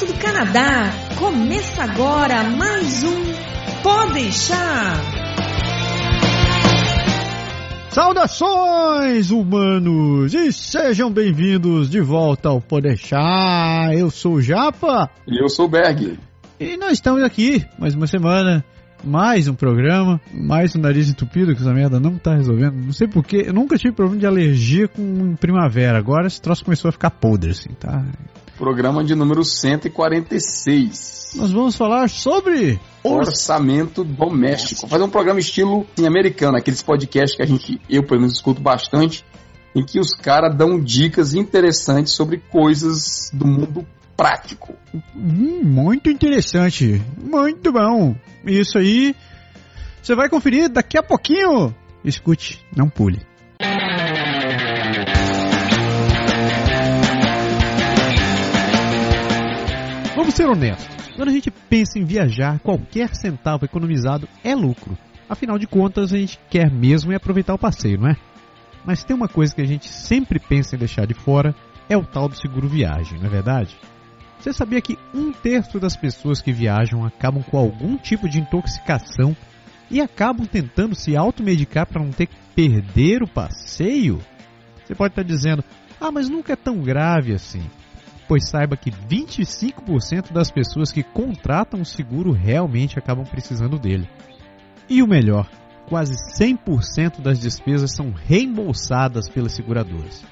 direto do Canadá. Começa agora mais um Pode deixar. Saudações, humanos, e sejam bem-vindos de volta ao Podeixar. Eu sou o Japa. E eu sou o Berg. E nós estamos aqui, mais uma semana, mais um programa, mais um nariz entupido, que essa merda não tá resolvendo. Não sei porquê, eu nunca tive problema de alergia com primavera. Agora esse troço começou a ficar podre, assim, tá? Programa de número 146. Nós vamos falar sobre orçamento doméstico. Fazer um programa estilo em americano, aqueles podcasts que a gente, eu pelo menos escuto bastante, em que os caras dão dicas interessantes sobre coisas do mundo prático. Hum, muito interessante, muito bom. Isso aí, você vai conferir daqui a pouquinho. Escute, não pule. Vamos ser honestos. Quando a gente pensa em viajar, qualquer centavo economizado é lucro. Afinal de contas, a gente quer mesmo é aproveitar o passeio, não é? Mas tem uma coisa que a gente sempre pensa em deixar de fora, é o tal do seguro viagem, não é verdade? Você sabia que um terço das pessoas que viajam acabam com algum tipo de intoxicação e acabam tentando se automedicar para não ter que perder o passeio? Você pode estar dizendo, ah, mas nunca é tão grave assim. Pois saiba que 25% das pessoas que contratam o seguro realmente acabam precisando dele. E o melhor, quase 100% das despesas são reembolsadas pelas seguradoras.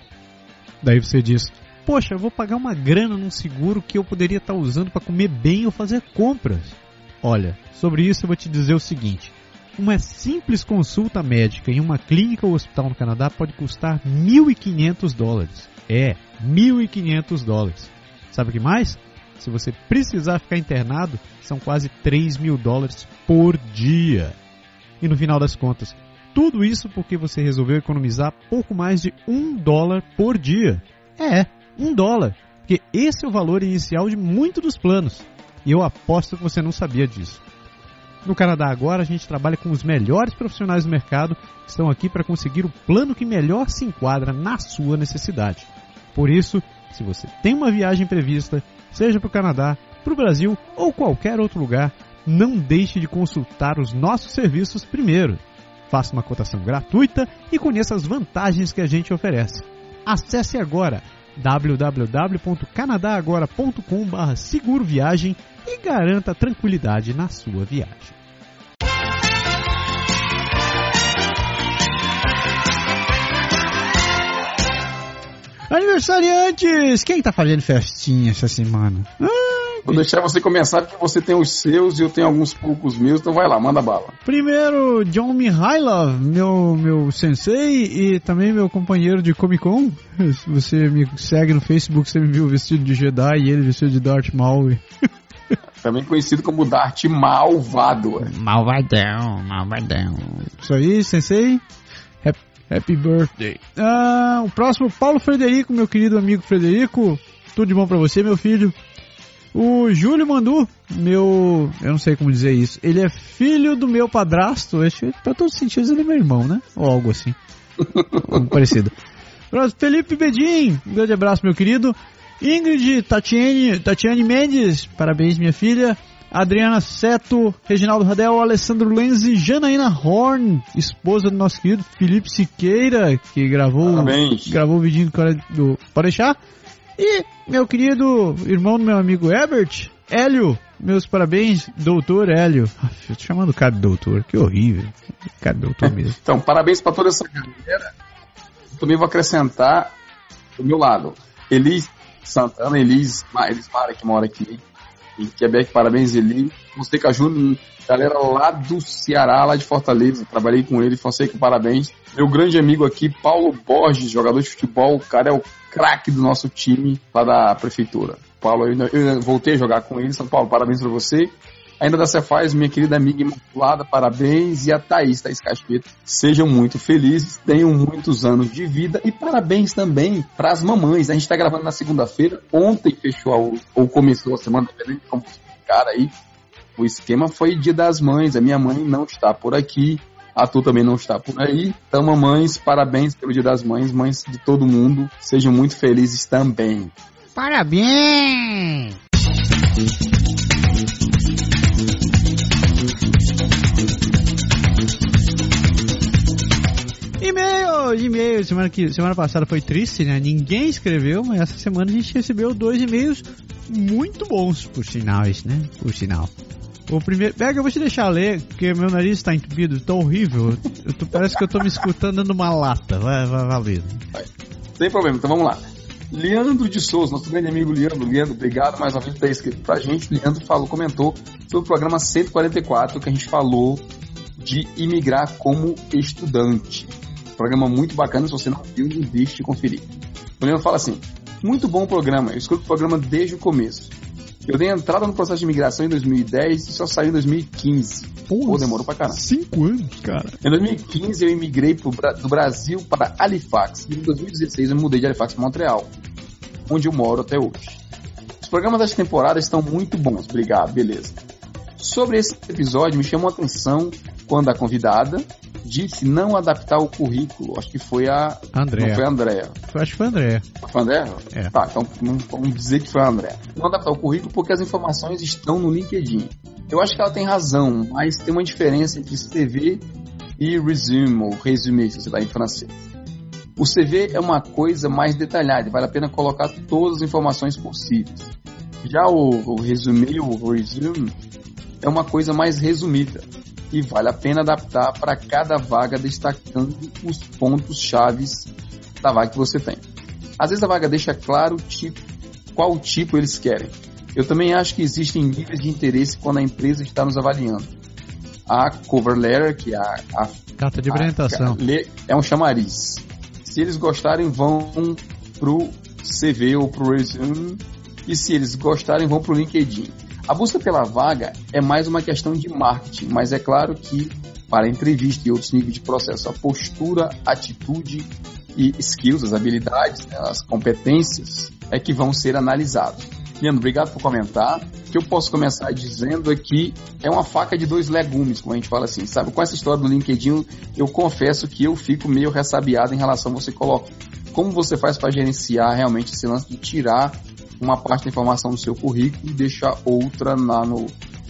Daí você diz, poxa, eu vou pagar uma grana num seguro que eu poderia estar usando para comer bem ou fazer compras. Olha, sobre isso eu vou te dizer o seguinte: uma simples consulta médica em uma clínica ou hospital no Canadá pode custar 1.500 dólares. É, 1.500 dólares. Sabe o que mais? Se você precisar ficar internado, são quase 3 mil dólares por dia. E no final das contas, tudo isso porque você resolveu economizar pouco mais de um dólar por dia. É, um dólar, porque esse é o valor inicial de muitos dos planos. E eu aposto que você não sabia disso. No Canadá agora a gente trabalha com os melhores profissionais do mercado que estão aqui para conseguir o plano que melhor se enquadra na sua necessidade. Por isso, se você tem uma viagem prevista, seja para o Canadá, para o Brasil ou qualquer outro lugar, não deixe de consultar os nossos serviços primeiro. Faça uma cotação gratuita e conheça as vantagens que a gente oferece. Acesse agora www.canadagora.com.br seguro viagem e garanta tranquilidade na sua viagem. Aniversariantes! Quem tá fazendo festinha essa semana? Ah, Vou deixar você começar porque você tem os seus e eu tenho alguns poucos meus, então vai lá, manda bala. Primeiro, John Mihailov, meu, meu sensei e também meu companheiro de Comic Con. Se você me segue no Facebook, você me viu vestido de Jedi e ele vestido de Darth Maul. Também conhecido como Darth Malvado. Malvadão, malvadão. Isso aí, sensei. Happy birthday. Ah, o próximo, Paulo Frederico, meu querido amigo Frederico. Tudo de bom pra você, meu filho. O Júlio Mandu, meu. Eu não sei como dizer isso. Ele é filho do meu padrasto. Acho pra todos os sentidos ele é meu irmão, né? Ou algo assim. algo parecido. Próximo, Felipe Bedin. Um grande abraço, meu querido. Ingrid Tatiane, Tatiane Mendes. Parabéns, minha filha. Adriana Seto, Reginaldo Radel, Alessandro Lenzi, Janaína Horn, esposa do nosso querido Felipe Siqueira, que gravou, Parabéns. gravou o vídeo do deixar. E meu querido irmão do meu amigo Herbert, Hélio, meus parabéns, doutor Hélio. Eu tô chamando o cara de doutor, que horrível. Cara de doutor mesmo. então, parabéns para toda essa galera. Eu também vou acrescentar do meu lado. Elis Santana, Elis, Elis Mara, que mora aqui em Quebec, parabéns, Eli. Fonseca Júnior, galera lá do Ceará, lá de Fortaleza, trabalhei com ele, Fonseca, parabéns. Meu grande amigo aqui, Paulo Borges, jogador de futebol, o cara é o craque do nosso time lá da prefeitura. Paulo, eu, eu voltei a jogar com ele, São Paulo, parabéns para você. Ainda da Cefaz, minha querida amiga Imaculada, parabéns. E a Thaís, Thaís Caspeta, sejam muito felizes, tenham muitos anos de vida e parabéns também para as mamães. A gente está gravando na segunda-feira, ontem fechou, ou começou a semana, dependendo de como ficar aí. O esquema foi dia das mães, a minha mãe não está por aqui, a tu também não está por aí. Então, mamães, parabéns pelo dia das mães, mães de todo mundo, sejam muito felizes também. Parabéns! E-mail, e-mail. Semana, que, semana passada foi triste, né? Ninguém escreveu, mas essa semana a gente recebeu dois e-mails muito bons, por sinais, né? Por sinal. O primeiro. Pega, eu vou te deixar ler, porque meu nariz está entupido, tá horrível. Eu tô, parece que eu tô me escutando numa lata. Vai, vai, valendo. Sem problema, então vamos lá. Leandro de Souza, nosso grande amigo Leandro. Leandro, obrigado mais uma vez por ter escrito pra gente. Leandro falou, comentou sobre o programa 144 que a gente falou de imigrar como estudante. Programa muito bacana, se você não viu, não deixe de conferir. O Leandro fala assim: muito bom programa, eu escuto o programa desde o começo. Eu dei entrada no processo de imigração em 2010 e só saí em 2015. Pô, demorou pra caramba. Cinco anos, cara. Em 2015 eu imigrei pro, do Brasil para Halifax e em 2016 eu mudei de Halifax para Montreal, onde eu moro até hoje. Os programas das temporadas estão muito bons, obrigado, beleza. Sobre esse episódio me chamou a atenção quando a convidada disse não adaptar o currículo. Acho que foi a. André. Não foi a Andréa. Acho que foi a André. Foi a André? É. Tá, então vamos dizer que foi a André. Não adaptar o currículo porque as informações estão no LinkedIn. Eu acho que ela tem razão, mas tem uma diferença entre CV e resume, ou resume, se você está em francês. O CV é uma coisa mais detalhada, vale a pena colocar todas as informações possíveis. Já o, o resume, o resume, é uma coisa mais resumida e vale a pena adaptar para cada vaga, destacando os pontos chaves da vaga que você tem. Às vezes a vaga deixa claro tipo, qual tipo eles querem. Eu também acho que existem níveis de interesse quando a empresa está nos avaliando. A cover letter, que é a, a carta de apresentação, é um chamariz. Se eles gostarem, vão pro CV ou pro resume, e se eles gostarem, vão pro LinkedIn. A busca pela vaga é mais uma questão de marketing, mas é claro que para entrevista e outros níveis de processo, a postura, atitude e skills, as habilidades, né, as competências é que vão ser analisados. Leandro, obrigado por comentar. O que eu posso começar dizendo é que é uma faca de dois legumes, como a gente fala assim, sabe? Com essa história do LinkedIn, eu confesso que eu fico meio ressabiado em relação a você colocar. Como você faz para gerenciar realmente esse lance de tirar uma parte da informação no seu currículo e deixar outra lá no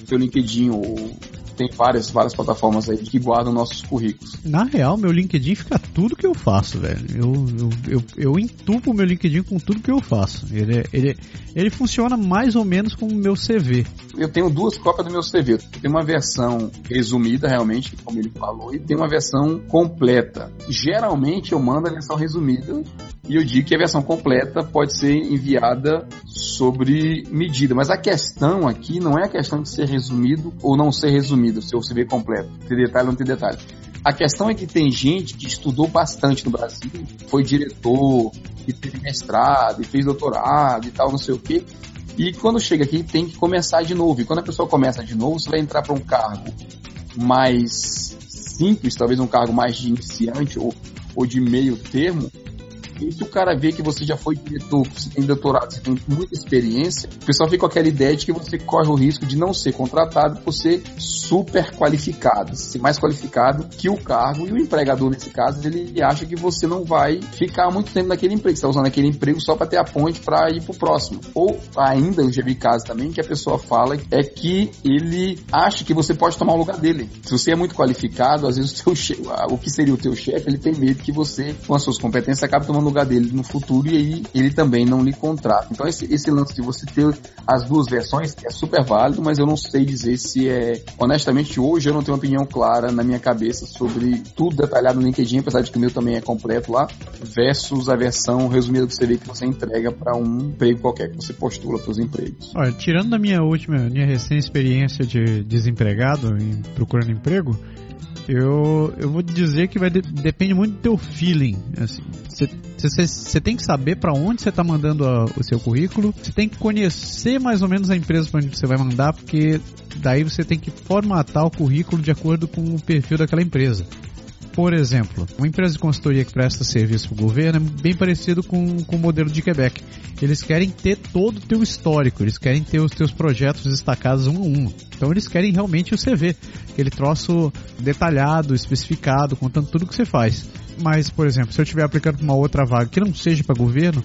seu LinkedIn ou tem várias, várias plataformas aí que guardam nossos currículos. Na real, meu LinkedIn fica tudo que eu faço, velho. Eu, eu, eu, eu entupo meu LinkedIn com tudo que eu faço. Ele, ele, ele funciona mais ou menos como o meu CV. Eu tenho duas cópias do meu CV. Tem uma versão resumida, realmente, como ele falou, e tem uma versão completa. Geralmente eu mando a versão resumida e eu digo que a versão completa pode ser enviada sobre medida. Mas a questão aqui não é a questão de ser resumido ou não ser resumido, se você vê completo. Tem detalhe ou não tem detalhe. A questão é que tem gente que estudou bastante no Brasil, foi diretor, e teve mestrado, e fez doutorado e tal, não sei o quê. E quando chega aqui tem que começar de novo. E quando a pessoa começa de novo, você vai entrar para um cargo mais simples, talvez um cargo mais de iniciante ou, ou de meio termo, e se o cara vê que você já foi diretor, você tem doutorado, você tem muita experiência, o pessoal fica com aquela ideia de que você corre o risco de não ser contratado por ser super qualificado, ser mais qualificado que o cargo e o empregador nesse caso, ele acha que você não vai ficar muito tempo naquele emprego, está usando aquele emprego só para ter a ponte para ir pro próximo. Ou ainda, eu já vi casos também que a pessoa fala é que ele acha que você pode tomar o lugar dele. Se você é muito qualificado, às vezes o, seu, o que seria o teu chefe, ele tem medo que você, com as suas competências, acabe tomando lugar dele no futuro e aí ele também não lhe contrata. Então esse, esse lance de você ter as duas versões é super válido, mas eu não sei dizer se é. Honestamente, hoje eu não tenho uma opinião clara na minha cabeça sobre tudo detalhado no LinkedIn, apesar de que o meu também é completo lá, versus a versão resumida do CV que você entrega para um emprego qualquer que você postula para os empregos. Olha, tirando da minha última, minha recente experiência de desempregado em procurando emprego, eu, eu vou dizer que vai de, depende muito do teu feeling. Você assim, tem que saber para onde você está mandando a, o seu currículo. Você tem que conhecer mais ou menos a empresa para onde você vai mandar, porque daí você tem que formatar o currículo de acordo com o perfil daquela empresa. Por exemplo, uma empresa de consultoria que presta serviço para o governo é bem parecido com, com o modelo de Quebec. Eles querem ter todo o teu histórico, eles querem ter os teus projetos destacados um a um. Então eles querem realmente o CV, aquele troço detalhado, especificado, contando tudo que você faz. Mas, por exemplo, se eu estiver aplicando para uma outra vaga que não seja para governo,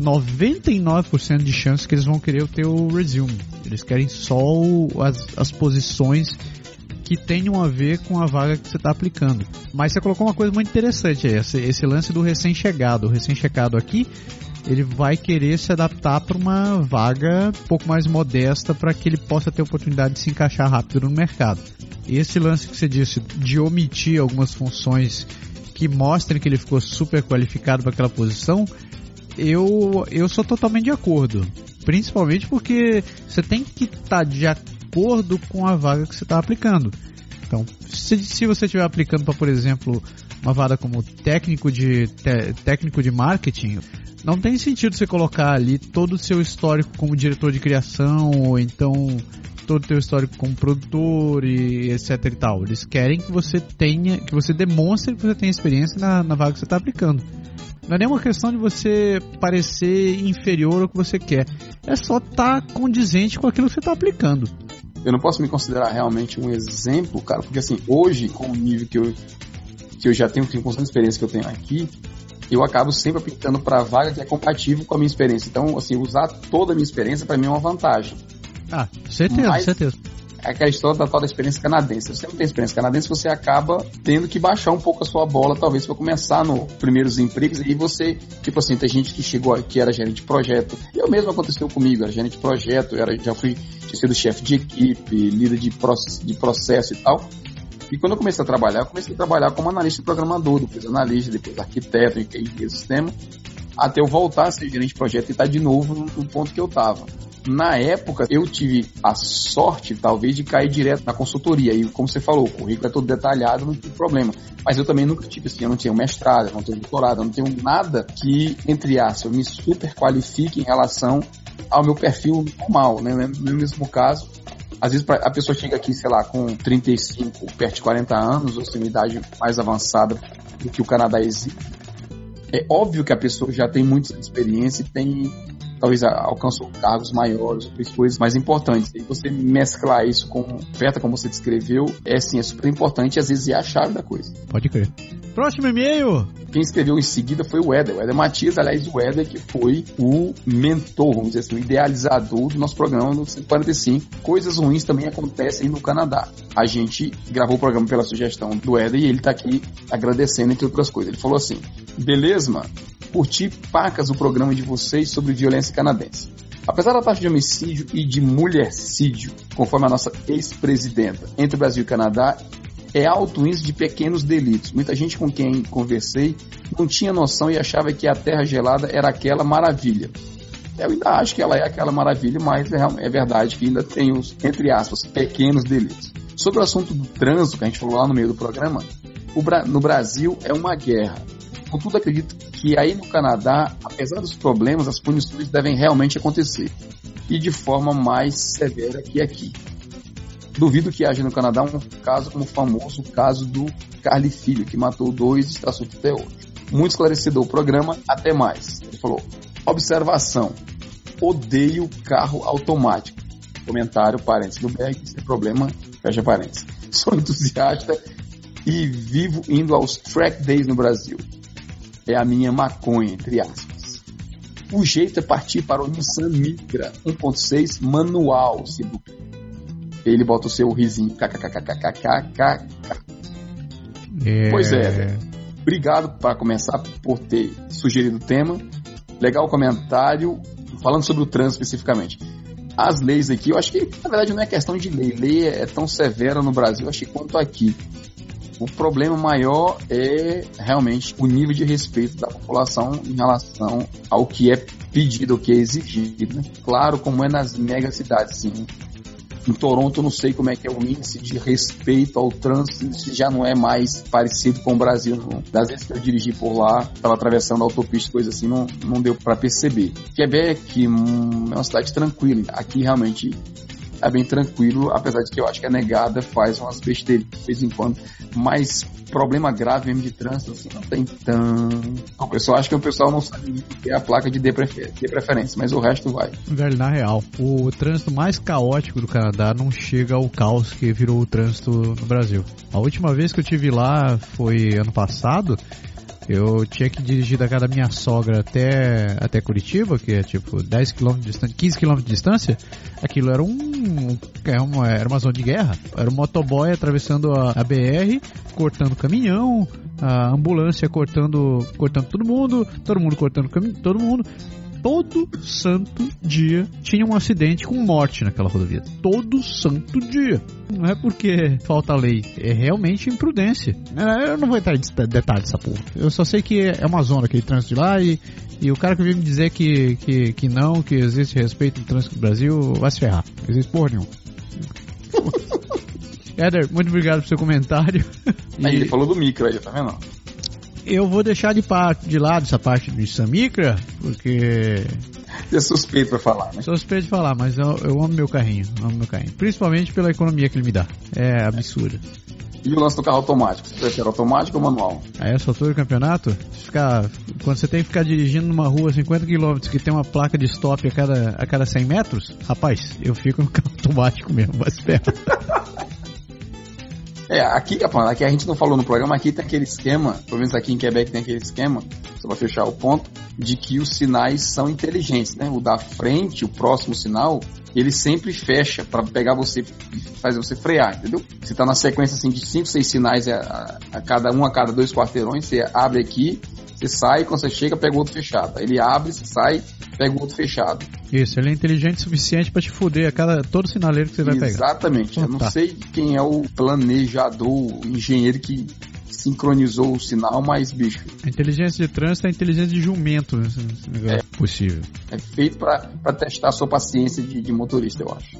99% de chance que eles vão querer o teu resume. Eles querem só as, as posições que tenham a ver com a vaga que você está aplicando. Mas você colocou uma coisa muito interessante aí, esse, esse lance do recém-chegado. O recém-chegado aqui, ele vai querer se adaptar para uma vaga um pouco mais modesta para que ele possa ter oportunidade de se encaixar rápido no mercado. Esse lance que você disse de omitir algumas funções que mostrem que ele ficou super qualificado para aquela posição, eu, eu sou totalmente de acordo. Principalmente porque você tem que estar tá de acordo com a vaga que você está aplicando. Então, se, se você estiver aplicando para, por exemplo, uma vaga como técnico de, te, técnico de marketing, não tem sentido você colocar ali todo o seu histórico como diretor de criação ou então todo o seu histórico como produtor e etc e tal. Eles querem que você tenha, que você demonstre que você tem experiência na, na vaga que você está aplicando. Não é nenhuma questão de você parecer inferior ao que você quer. É só estar tá condizente com aquilo que você está aplicando. Eu não posso me considerar realmente um exemplo, cara, porque assim, hoje, com o nível que eu, que eu já tenho, com a experiência que eu tenho aqui, eu acabo sempre aplicando para vaga que é compatível com a minha experiência. Então, assim, usar toda a minha experiência para mim é uma vantagem. Ah, certeza, Mas, certeza. Aquela história da tal da experiência canadense. Se você não tem experiência canadense, você acaba tendo que baixar um pouco a sua bola, talvez, para começar nos primeiros empregos. E você, tipo assim, tem gente que chegou aqui, era gerente de projeto. Eu mesmo aconteceu comigo, era gerente de projeto, era, já fui, sido chefe de equipe, líder de, de processo e tal. E quando eu comecei a trabalhar, eu comecei a trabalhar como analista programador, depois analista, depois arquiteto, em sistema, até eu voltar a ser gerente de projeto e estar de novo no ponto que eu estava. Na época, eu tive a sorte, talvez, de cair direto na consultoria. E como você falou, o currículo é todo detalhado, não tem problema. Mas eu também nunca tive assim, eu não tinha mestrado, eu não tenho doutorado, eu não tenho nada que, entre aspas, me super qualifique em relação ao meu perfil normal, né? No mesmo caso, às vezes a pessoa chega aqui, sei lá, com 35, perto de 40 anos, ou sem idade mais avançada do que o Canadá exige. É óbvio que a pessoa já tem muita experiência e tem talvez alcançou cargos maiores, coisas mais importantes. E você mesclar isso com oferta, como você descreveu, é sim, é super importante e às vezes é a chave da coisa. Pode crer. Próximo e-mail! Quem escreveu em seguida foi o Éder. O Éder Matias, aliás, o Éder que foi o mentor, vamos dizer assim, o idealizador do nosso programa no 145. Coisas ruins também acontecem no Canadá. A gente gravou o programa pela sugestão do Éder e ele está aqui agradecendo, entre outras coisas. Ele falou assim: beleza, mano? Curti pacas o programa de vocês sobre violência canadense. Apesar da taxa de homicídio e de mulhercídio, conforme a nossa ex-presidenta, entre o Brasil e o Canadá, é alto índice de pequenos delitos. Muita gente com quem conversei não tinha noção e achava que a terra gelada era aquela maravilha. Eu ainda acho que ela é aquela maravilha, mas é, é verdade que ainda tem os, entre aspas, pequenos delitos. Sobre o assunto do trânsito, que a gente falou lá no meio do programa, no Brasil é uma guerra. Contudo, acredito que aí no Canadá, apesar dos problemas, as punições devem realmente acontecer. E de forma mais severa que aqui. Duvido que haja no Canadá um caso como o famoso caso do Carly Filho, que matou dois e está solto até hoje. Muito esclarecedor o programa, até mais. Ele falou: observação. Odeio carro automático. Comentário, parênteses do Berg, sem problema, fecha parênteses. Sou entusiasta e vivo indo aos track days no Brasil. É a minha maconha, entre aspas. O jeito é partir para o Nissan Micra 1.6 manual, se ele bota o seu risinho. KKKKKKK. É... Pois é, Obrigado para começar por ter sugerido o tema. Legal o comentário. Falando sobre o trânsito especificamente. As leis aqui, eu acho que na verdade não é questão de lei. Lei é tão severa no Brasil, acho que quanto aqui. O problema maior é realmente o nível de respeito da população em relação ao que é pedido, ao que é exigido. Né? Claro, como é nas megacidades, sim. Em Toronto, não sei como é que é o índice de respeito ao trânsito, se já não é mais parecido com o Brasil. Não. Das vezes que eu dirigi por lá, estava atravessando a autopista, coisa assim, não, não deu para perceber. Quebec hum, é uma cidade tranquila. Aqui realmente é bem tranquilo, apesar de que eu acho que a negada faz umas besteiras de vez em quando, mas problema grave mesmo de trânsito, assim, não tem tão. O pessoal acha que o pessoal não sabe o que é a placa de de preferência, mas o resto vai. Velho, na real, o trânsito mais caótico do Canadá não chega ao caos que virou o trânsito no Brasil. A última vez que eu tive lá foi ano passado. Eu tinha que dirigir da casa da minha sogra até, até Curitiba, que é tipo 10 km de distância, 15 km de distância. Aquilo era um. Era é uma, era uma zona de guerra. Era um motoboy atravessando a, a BR, cortando caminhão, a ambulância cortando, cortando todo mundo, todo mundo cortando todo mundo todo santo dia tinha um acidente com morte naquela rodovia. Todo santo dia. Não é porque falta lei, é realmente imprudência. É, eu não vou entrar em detalhes dessa porra. Eu só sei que é uma zona aquele trânsito de lá e, e o cara que veio me dizer que, que, que não, que existe respeito no trânsito do Brasil, vai se ferrar. Não existe porra nenhuma. Éder, muito obrigado pelo seu comentário. Aí, ele falou do micro aí, tá vendo? Eu vou deixar de, parte, de lado essa parte do Samicra, porque. É suspeito pra falar, né? Suspeito de falar, mas eu, eu amo meu carrinho, amo meu carrinho. Principalmente pela economia que ele me dá. É absurda. E o lance do carro automático? Você prefere automático ou manual? A essa altura do campeonato, ficar, quando você tem que ficar dirigindo numa rua 50 km que tem uma placa de stop a cada, a cada 100 metros, rapaz, eu fico no carro automático mesmo, se ferrar. É, aqui, aqui a gente não falou no programa, aqui tem aquele esquema, pelo menos aqui em Quebec tem aquele esquema, só para fechar o ponto, de que os sinais são inteligentes, né? O da frente, o próximo sinal, ele sempre fecha para pegar você fazer você frear, entendeu? Você tá na sequência assim de 5, 6 sinais a, a, cada um a cada dois quarteirões, você abre aqui, você sai, quando você chega, pega o outro fechado. Ele abre, você sai, pega o outro fechado. Isso, ele é inteligente o suficiente para te fuder a cada todo sinaleiro que você vai Exatamente. pegar. Exatamente. Eu não tá. sei quem é o planejador, o engenheiro que sincronizou o sinal, mas bicho. A inteligência de trânsito é a inteligência de jumento, né? é, é possível. É feito para testar a sua paciência de, de motorista, eu acho.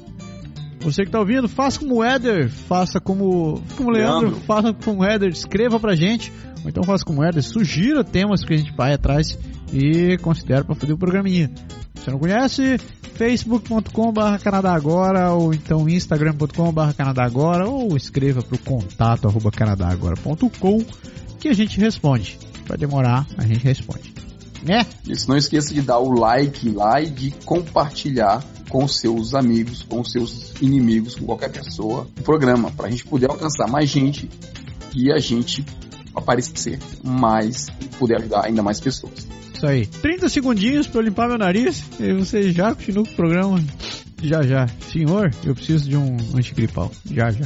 Você que está ouvindo, faça como o Éder, faça como, como o Leandro, Leandro, faça como o Éder, escreva pra gente, ou então faça como o Éder, sugira temas que a gente vai atrás e considera para fazer o programinha. Se não conhece, facebook.com.br Canadá Agora, ou então instagram.com.br Canadá Agora, ou escreva para o contato arroba canadagora.com que a gente responde. Vai demorar, a gente responde. Né? Isso, não esqueça de dar o like lá e de compartilhar com seus amigos, com seus inimigos, com qualquer pessoa o programa, para a gente poder alcançar mais gente e a gente aparecer mais e poder ajudar ainda mais pessoas. Isso aí. 30 segundinhos para limpar meu nariz e você já continua com o programa. Já, já. Senhor, eu preciso de um antigripal. Já, já.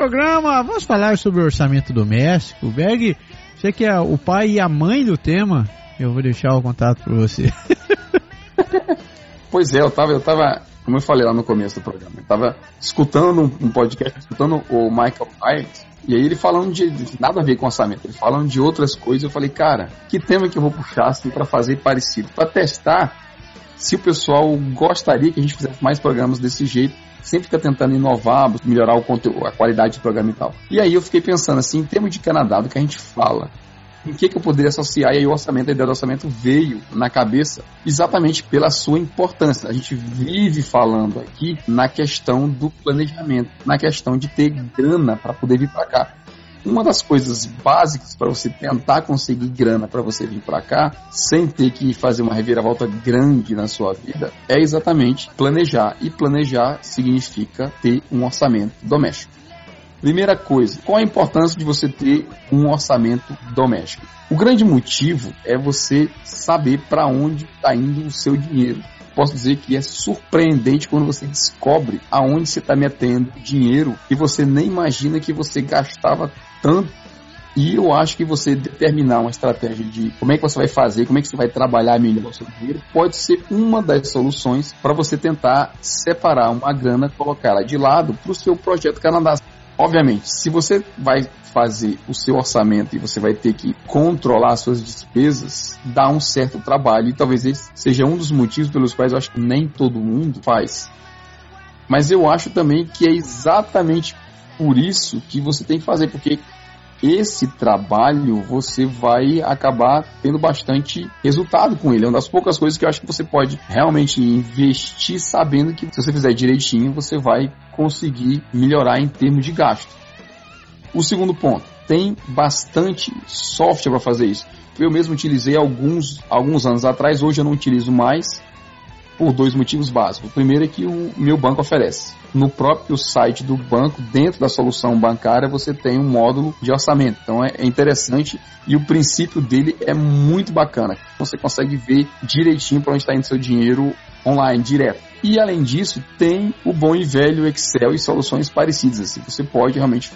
Programa, vamos falar sobre o orçamento doméstico. Berg, você que é o pai e a mãe do tema, eu vou deixar o contato para você. pois é, eu tava, eu tava, como eu falei lá no começo do programa, eu tava escutando um, um podcast, escutando o Michael Myers, e aí ele falando de, de, nada a ver com orçamento, ele falando de outras coisas, eu falei, cara, que tema que eu vou puxar assim para fazer parecido, para testar se o pessoal gostaria que a gente fizesse mais programas desse jeito sempre fica tentando inovar, melhorar o conteúdo, a qualidade do programa e tal. E aí eu fiquei pensando assim, em termos de Canadá, do que a gente fala, em que, que eu poderia associar, e aí o orçamento, a ideia do orçamento veio na cabeça exatamente pela sua importância. A gente vive falando aqui na questão do planejamento, na questão de ter grana para poder vir para cá uma das coisas básicas para você tentar conseguir grana para você vir para cá, sem ter que fazer uma reviravolta grande na sua vida, é exatamente planejar. E planejar significa ter um orçamento doméstico. Primeira coisa, qual a importância de você ter um orçamento doméstico? O grande motivo é você saber para onde está indo o seu dinheiro posso dizer que é surpreendente quando você descobre aonde você está metendo dinheiro e você nem imagina que você gastava tanto. E eu acho que você determinar uma estratégia de como é que você vai fazer, como é que você vai trabalhar melhor o seu dinheiro, pode ser uma das soluções para você tentar separar uma grana, colocar ela de lado para o seu projeto Canadá. Obviamente, se você vai fazer o seu orçamento e você vai ter que controlar as suas despesas, dá um certo trabalho e talvez esse seja um dos motivos pelos quais eu acho que nem todo mundo faz. Mas eu acho também que é exatamente por isso que você tem que fazer, porque esse trabalho você vai acabar tendo bastante resultado com ele. É uma das poucas coisas que eu acho que você pode realmente investir sabendo que se você fizer direitinho, você vai conseguir melhorar em termos de gasto. O segundo ponto, tem bastante software para fazer isso. Eu mesmo utilizei alguns, alguns anos atrás, hoje eu não utilizo mais, por dois motivos básicos. O primeiro é que o meu banco oferece. No próprio site do banco, dentro da solução bancária, você tem um módulo de orçamento. Então é interessante e o princípio dele é muito bacana. Você consegue ver direitinho para onde está indo seu dinheiro online, direto. E além disso, tem o bom e velho Excel e soluções parecidas. Assim, você pode realmente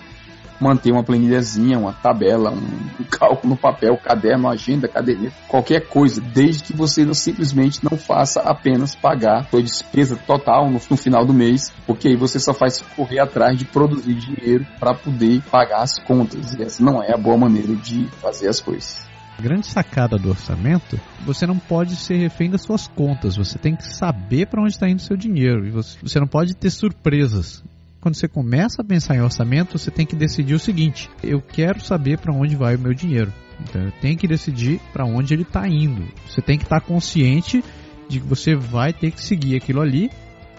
manter uma planilhazinha, uma tabela, um, cálculo no papel, caderno, agenda, caderneta, qualquer coisa, desde que você não, simplesmente não faça apenas pagar sua despesa total no, no final do mês, porque aí você só faz correr atrás de produzir dinheiro para poder pagar as contas. E essa não é a boa maneira de fazer as coisas. Grande sacada do orçamento, você não pode ser refém das suas contas, você tem que saber para onde está indo seu dinheiro e você, você não pode ter surpresas quando você começa a pensar em orçamento, você tem que decidir o seguinte: eu quero saber para onde vai o meu dinheiro. Então eu tenho que decidir para onde ele está indo. Você tem que estar tá consciente de que você vai ter que seguir aquilo ali.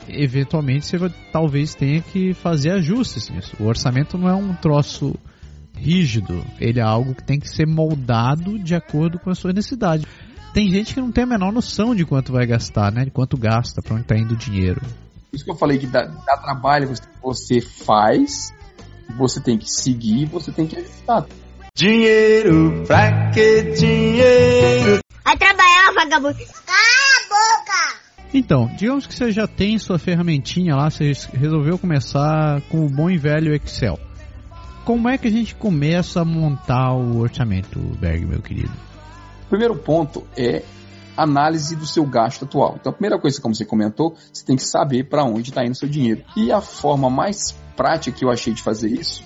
Eventualmente você vai, talvez tenha que fazer ajustes nisso. O orçamento não é um troço rígido, ele é algo que tem que ser moldado de acordo com a sua necessidade. Tem gente que não tem a menor noção de quanto vai gastar, né? De quanto gasta, para onde está indo o dinheiro. Por isso que eu falei que dá, dá trabalho, você, você faz, você tem que seguir, você tem que ajustar. Dinheiro, pra que dinheiro? Vai trabalhar, vagabundo. Cala a boca! Então, digamos que você já tem sua ferramentinha lá, você resolveu começar com o bom e velho Excel. Como é que a gente começa a montar o orçamento, Berg, meu querido? O primeiro ponto é análise do seu gasto atual. Então, a primeira coisa, como você comentou, você tem que saber para onde está indo seu dinheiro. E a forma mais prática que eu achei de fazer isso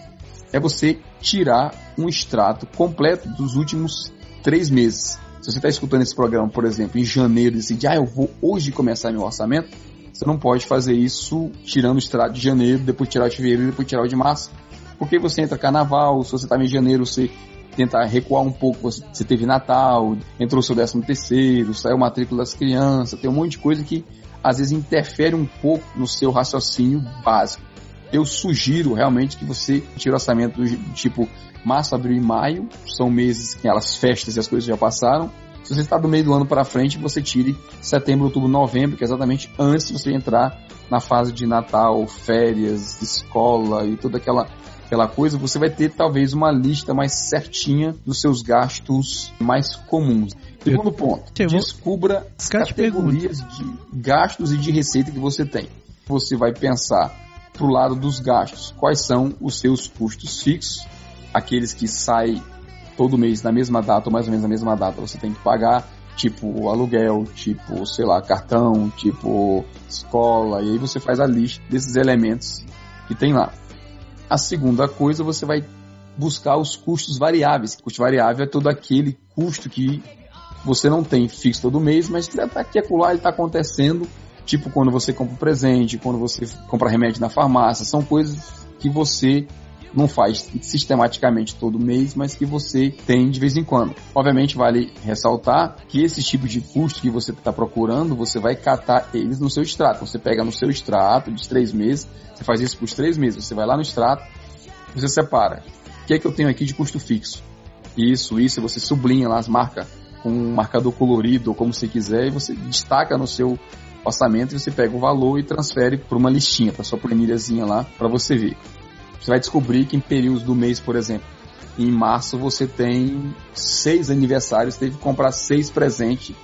é você tirar um extrato completo dos últimos três meses. Se você está escutando esse programa, por exemplo, em janeiro, e decide, ah, eu vou hoje começar meu orçamento, você não pode fazer isso tirando o extrato de janeiro, depois tirar o de fevereiro, depois tirar o de março, porque você entra carnaval, se você está em janeiro, você tentar recuar um pouco, você teve Natal, entrou seu décimo terceiro, saiu matrícula das crianças, tem um monte de coisa que às vezes interfere um pouco no seu raciocínio básico. Eu sugiro realmente que você tire o orçamento do tipo março, abril e maio, são meses que elas festas e as coisas já passaram. Se você está do meio do ano para frente, você tire setembro, outubro, novembro, que é exatamente antes de você entrar na fase de Natal, férias, escola e toda aquela aquela coisa, você vai ter talvez uma lista mais certinha dos seus gastos mais comuns. Segundo ponto, descubra as categorias de gastos e de receita que você tem. Você vai pensar para o lado dos gastos, quais são os seus custos fixos, aqueles que saem todo mês na mesma data, ou mais ou menos na mesma data, você tem que pagar, tipo aluguel, tipo, sei lá, cartão, tipo escola, e aí você faz a lista desses elementos que tem lá. A segunda coisa, você vai buscar os custos variáveis. Custo variável é todo aquele custo que você não tem fixo todo mês, mas que está aqui acolá, ele está acontecendo, tipo quando você compra um presente, quando você compra remédio na farmácia, são coisas que você não faz sistematicamente todo mês, mas que você tem de vez em quando. Obviamente vale ressaltar que esse tipo de custo que você está procurando, você vai catar eles no seu extrato. Você pega no seu extrato de três meses, você faz isso por três meses. Você vai lá no extrato, você separa. O que é que eu tenho aqui de custo fixo? Isso, isso, você sublinha lá as marcas com um marcador colorido ou como você quiser e você destaca no seu orçamento e você pega o valor e transfere para uma listinha, para sua planilhazinha lá, para você ver. Você vai descobrir que em períodos do mês, por exemplo, em março você tem seis aniversários, teve que comprar seis presentes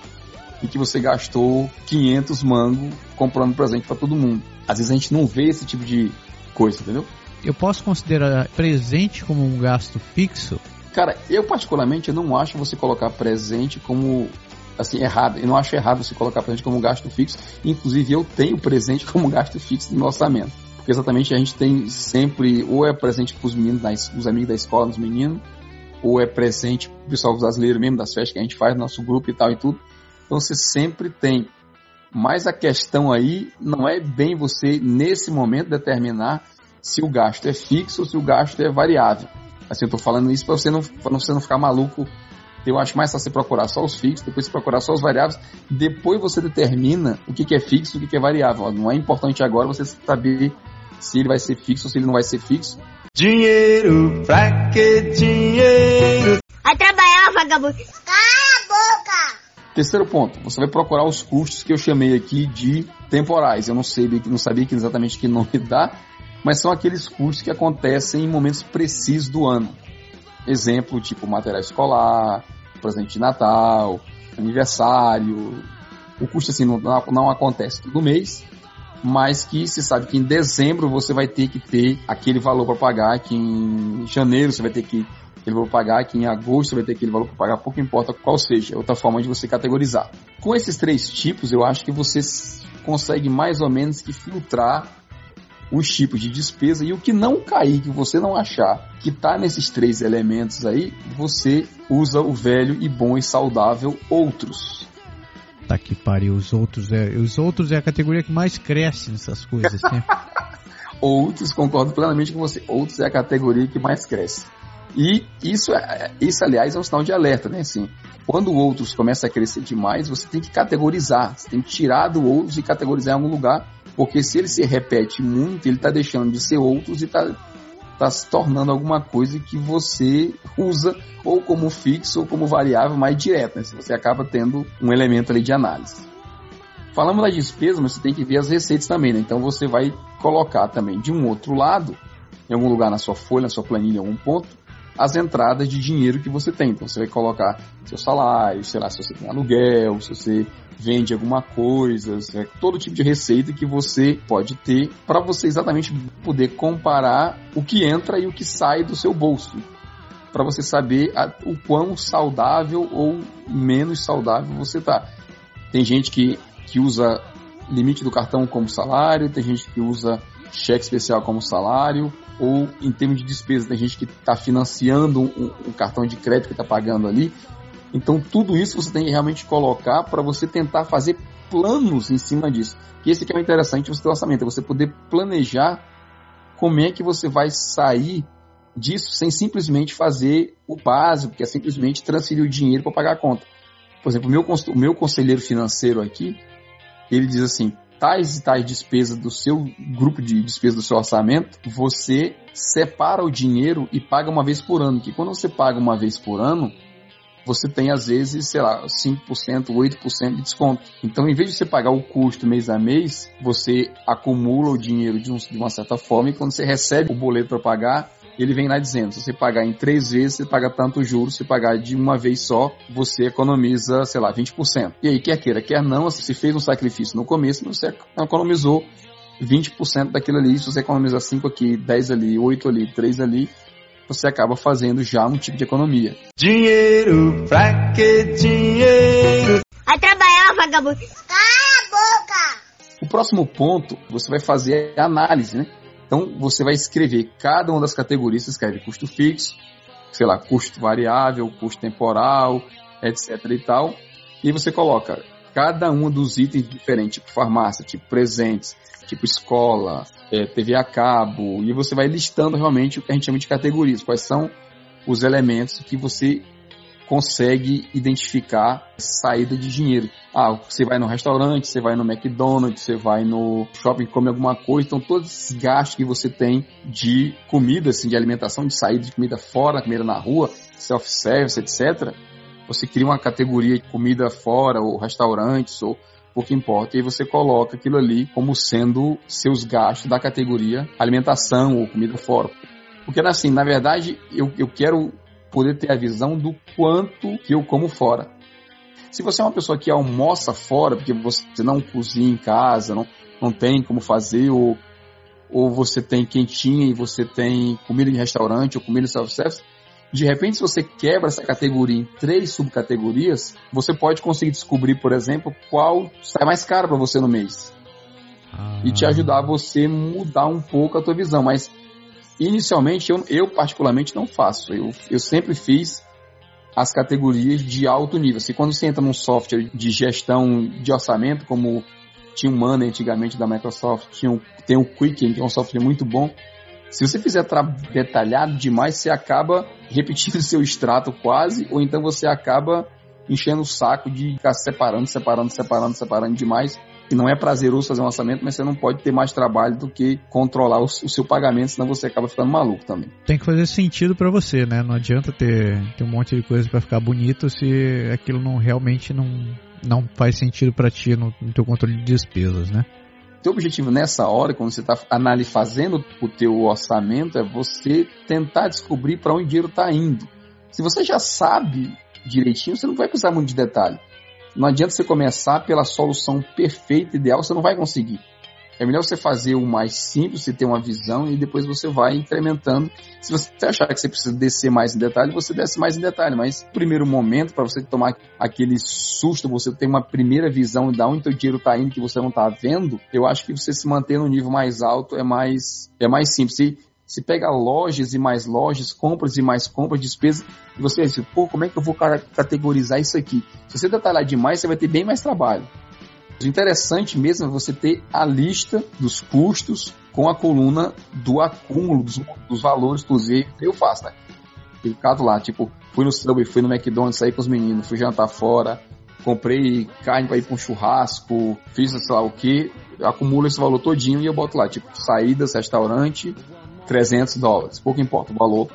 e que você gastou 500 mango comprando presente para todo mundo. Às vezes a gente não vê esse tipo de coisa, entendeu? Eu posso considerar presente como um gasto fixo? Cara, eu particularmente eu não acho você colocar presente como assim errado. Eu não acho errado você colocar presente como um gasto fixo. Inclusive eu tenho presente como gasto fixo no orçamento. Porque exatamente a gente tem sempre, ou é presente para os meninos, os amigos da escola, os meninos, ou é presente para o pessoal brasileiro mesmo, das festas que a gente faz no nosso grupo e tal e tudo. Então você sempre tem mas a questão aí não é bem você, nesse momento, determinar se o gasto é fixo ou se o gasto é variável. Assim, eu estou falando isso para você não, você não ficar maluco. Eu acho mais fácil você procurar só os fixos, depois você procurar só os variáveis, depois você determina o que, que é fixo e o que, que é variável. Não é importante agora você saber se ele vai ser fixo ou se ele não vai ser fixo, Dinheiro, pra que dinheiro? Vai trabalhar, vagabundo. Cala a boca. Terceiro ponto, você vai procurar os custos que eu chamei aqui de temporais. Eu não sei, não sabia exatamente que nome dá, mas são aqueles custos que acontecem em momentos precisos do ano. Exemplo, tipo material escolar, presente de Natal, aniversário. O custo assim não, não acontece todo mês, mas que se sabe que em dezembro você vai ter que ter aquele valor para pagar, que em janeiro você vai ter que aquele valor para pagar, que em agosto você vai ter aquele valor para pagar, pouco importa qual seja, é outra forma de você categorizar. Com esses três tipos, eu acho que você consegue mais ou menos que filtrar os tipos de despesa e o que não cair, que você não achar que está nesses três elementos aí, você usa o velho e bom e saudável outros. Tá que pariu, os outros é, os outros é a categoria que mais cresce nessas coisas, né? outros, concordo plenamente com você. Outros é a categoria que mais cresce. E isso, é, isso aliás, é um sinal de alerta, né? Assim, quando outros começa a crescer demais, você tem que categorizar. Você tem que tirar do outros e categorizar em algum lugar. Porque se ele se repete muito, ele está deixando de ser outros e está tá se tornando alguma coisa que você usa ou como fixo ou como variável mais direta. Né? Você acaba tendo um elemento ali de análise. Falamos da despesa, mas você tem que ver as receitas também, né? Então você vai colocar também de um outro lado, em algum lugar na sua folha, na sua planilha, em algum ponto, as entradas de dinheiro que você tem. Então você vai colocar seu salário, sei lá, se você tem aluguel, se você vende alguma coisa, todo tipo de receita que você pode ter para você exatamente poder comparar o que entra e o que sai do seu bolso. Para você saber a, o quão saudável ou menos saudável você tá. Tem gente que, que usa limite do cartão como salário, tem gente que usa cheque especial como salário, ou em termos de despesa, tem gente que está financiando um, um, cartão de crédito que está pagando ali. Então, tudo isso você tem que realmente colocar para você tentar fazer planos em cima disso. E esse que é o interessante do orçamento, é você poder planejar como é que você vai sair disso sem simplesmente fazer o básico, que é simplesmente transferir o dinheiro para pagar a conta. Por exemplo, o meu, o meu conselheiro financeiro aqui, ele diz assim, tais e tais despesas do seu grupo de despesas do seu orçamento, você separa o dinheiro e paga uma vez por ano. Que quando você paga uma vez por ano, você tem às vezes, sei lá, 5%, 8% de desconto. Então, em vez de você pagar o custo mês a mês, você acumula o dinheiro de, um, de uma certa forma e quando você recebe o boleto para pagar, ele vem lá dizendo, se você pagar em três vezes, você paga tanto juros, se pagar de uma vez só, você economiza, sei lá, 20%. E aí, quer queira, quer não, se fez um sacrifício no começo, você economizou 20% daquilo ali, se você economiza 5 aqui, 10 ali, 8 ali, 3 ali, você acaba fazendo já um tipo de economia. Dinheiro, pra que dinheiro? Vai trabalhar, vagabundo. Cala a boca! O próximo ponto, você vai fazer a análise, né? Então você vai escrever cada uma das categorias, você escreve custo fixo, sei lá, custo variável, custo temporal, etc e tal. E você coloca cada um dos itens diferentes, tipo farmácia, tipo presentes, tipo escola, é, TV a cabo, e você vai listando realmente o que a gente chama de categorias, quais são os elementos que você consegue identificar saída de dinheiro. Ah, você vai no restaurante, você vai no McDonald's, você vai no shopping come alguma coisa, então todos esses gastos que você tem de comida, assim, de alimentação, de saída de comida fora, comida na rua, self-service, etc. Você cria uma categoria de comida fora, ou restaurantes, ou pouco importa, e aí você coloca aquilo ali como sendo seus gastos da categoria alimentação ou comida fora. Porque assim, na verdade, eu, eu quero poder ter a visão do quanto que eu como fora. Se você é uma pessoa que almoça fora, porque você não cozinha em casa, não, não tem como fazer, ou, ou você tem quentinha e você tem comida em restaurante ou comida self-service, de repente, se você quebra essa categoria em três subcategorias, você pode conseguir descobrir, por exemplo, qual sai mais caro para você no mês. Ah. E te ajudar a você mudar um pouco a tua visão. Mas Inicialmente, eu, eu particularmente não faço. Eu, eu sempre fiz as categorias de alto nível. Se assim, quando você entra num software de gestão de orçamento, como tinha o Money antigamente da Microsoft, tinha um, tem o Quicken, que é um software muito bom. Se você fizer detalhado demais, você acaba repetindo seu extrato quase, ou então você acaba enchendo o saco de ficar separando, separando, separando, separando demais E não é prazeroso fazer um orçamento, mas você não pode ter mais trabalho do que controlar o, o seu pagamento, senão você acaba ficando maluco também. Tem que fazer sentido para você, né? Não adianta ter, ter um monte de coisa para ficar bonito se aquilo não realmente não, não faz sentido para ti no, no teu controle de despesas, né? Teu objetivo nessa hora, quando você está fazendo o teu orçamento, é você tentar descobrir para onde o dinheiro está indo. Se você já sabe direitinho, você não vai precisar muito de detalhe. Não adianta você começar pela solução perfeita, ideal, você não vai conseguir. É melhor você fazer o mais simples, você ter uma visão e depois você vai incrementando. Se você achar que você precisa descer mais em detalhe, você desce mais em detalhe. Mas primeiro momento, para você tomar aquele susto, você ter uma primeira visão de onde o dinheiro está indo que você não está vendo, eu acho que você se manter no nível mais alto é mais, é mais simples. E se pega lojas e mais lojas, compras e mais compras, despesas, e você diz, pô, como é que eu vou categorizar isso aqui? Se você detalhar demais, você vai ter bem mais trabalho. O interessante mesmo é você ter a lista dos custos com a coluna do acúmulo dos, dos valores, inclusive, eu faço, né? Ficado lá, tipo, fui no Subway, fui no McDonald's, saí com os meninos, fui jantar fora, comprei carne para ir para um churrasco, fiz sei lá o que, acumulo esse valor todinho e eu boto lá, tipo, saídas, restaurante, 300 dólares, pouco importa o valor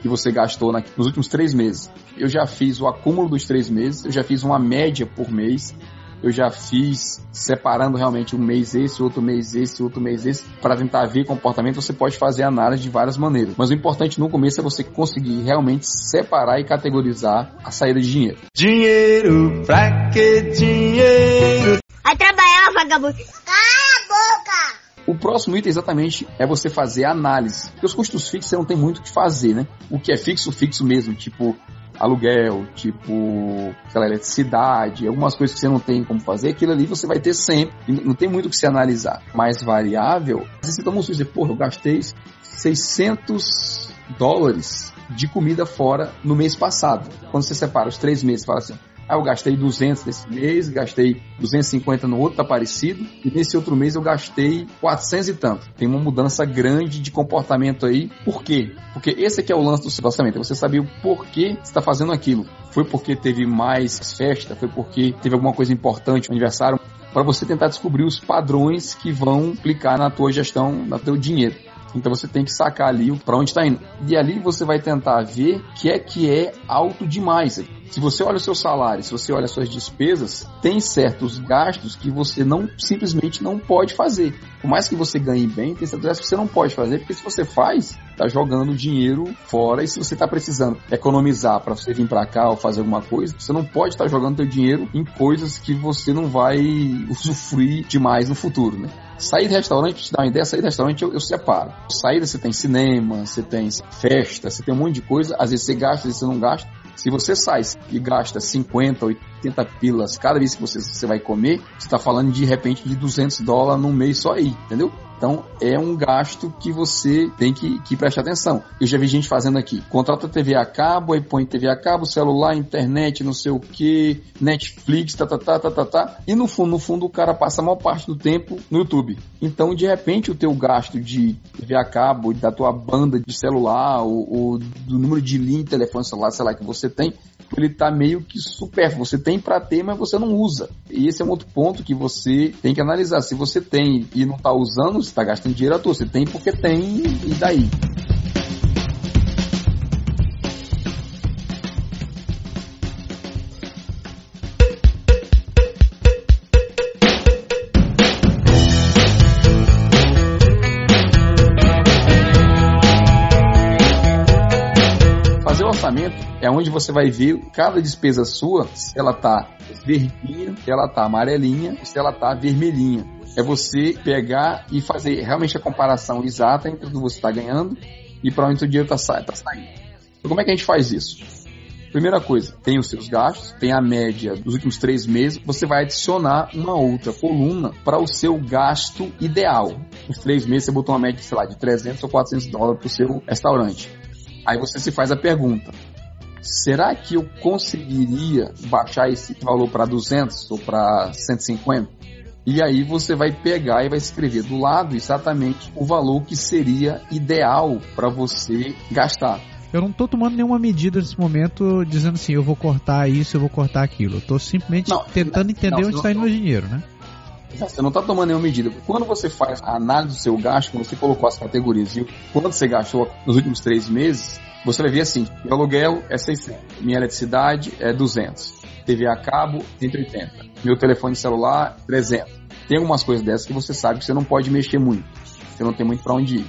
que você gastou na, nos últimos três meses. Eu já fiz o acúmulo dos três meses, eu já fiz uma média por mês, eu já fiz separando realmente um mês esse, outro mês esse, outro mês esse, para tentar ver comportamento. Você pode fazer análise de várias maneiras, mas o importante no começo é você conseguir realmente separar e categorizar a saída de dinheiro. Dinheiro, pra que dinheiro? Vai trabalhar, vagabundo. Cala a boca! O próximo item exatamente é você fazer análise. Porque os custos fixos você não tem muito o que fazer, né? O que é fixo, fixo mesmo, tipo aluguel, tipo, sei lá, eletricidade, algumas coisas que você não tem como fazer, aquilo ali você vai ter sempre. Não tem muito o que se analisar. Mais variável, você toma um susto, porra, eu gastei 600 dólares de comida fora no mês passado. Quando você separa os três meses, fala assim, ah, eu gastei 200 nesse mês, gastei 250 no outro, tá parecido. E nesse outro mês eu gastei 400 e tanto. Tem uma mudança grande de comportamento aí. Por quê? Porque esse aqui é o lance do seu orçamento. Você saber o porquê você está fazendo aquilo. Foi porque teve mais festa? Foi porque teve alguma coisa importante, um aniversário? Para você tentar descobrir os padrões que vão aplicar na tua gestão, no teu dinheiro. Então você tem que sacar ali para onde está indo. E ali você vai tentar ver que é que é alto demais. Se você olha o seu salário, se você olha as suas despesas, tem certos gastos que você não simplesmente não pode fazer. Por mais que você ganhe bem, tem certos gastos que você não pode fazer, porque se você faz, tá jogando dinheiro fora e se você está precisando economizar para você vir para cá ou fazer alguma coisa, você não pode estar tá jogando seu dinheiro em coisas que você não vai usufruir demais no futuro, né? Sair de restaurante, te dar uma ideia, sair de restaurante eu, eu separo. Saída você tem cinema, você tem festa, você tem um monte de coisa, às vezes você gasta, às vezes você não gasta. Se você sai e gasta 50, 80 pilas cada vez que você, você vai comer, você está falando de repente de 200 dólares num mês só aí, entendeu? Então é um gasto que você tem que, que prestar atenção. Eu já vi gente fazendo aqui: contrata TV a cabo, aí põe TV a cabo, celular, internet, não sei o que, Netflix, tá, tá, tá, tá, tá, tá. E no fundo, no fundo, o cara passa a maior parte do tempo no YouTube. Então, de repente, o teu gasto de TV a cabo, da tua banda de celular, ou, ou do número de linha telefone celular, sei lá, que você tem, ele tá meio que supérfluo. Você tem para ter, mas você não usa. E esse é um outro ponto que você tem que analisar. Se você tem e não tá usando, você tá gastando dinheiro à toa. Você tem porque tem e daí. Orçamento é onde você vai ver cada despesa sua, se ela tá verdinha, se ela tá amarelinha, se ela tá vermelhinha. É você pegar e fazer realmente a comparação exata entre o que você está ganhando e para onde o dinheiro está tá saindo. Então, como é que a gente faz isso? Primeira coisa, tem os seus gastos, tem a média dos últimos três meses, você vai adicionar uma outra coluna para o seu gasto ideal. Nos três meses você botou uma média, sei lá, de 300 ou 400 dólares para o seu restaurante. Aí você se faz a pergunta: será que eu conseguiria baixar esse valor para 200 ou para 150? E aí você vai pegar e vai escrever do lado exatamente o valor que seria ideal para você gastar. Eu não estou tomando nenhuma medida nesse momento dizendo assim, eu vou cortar isso, eu vou cortar aquilo. Eu tô simplesmente não, tentando entender não, onde está indo o dinheiro, né? Você não está tomando nenhuma medida. Quando você faz a análise do seu gasto, quando você colocou as categorias e quanto você gastou nos últimos três meses, você vai ver assim: meu aluguel é 600, minha eletricidade é 200, TV a cabo 180, meu telefone celular 300. Tem algumas coisas dessas que você sabe que você não pode mexer muito, você não tem muito para onde ir.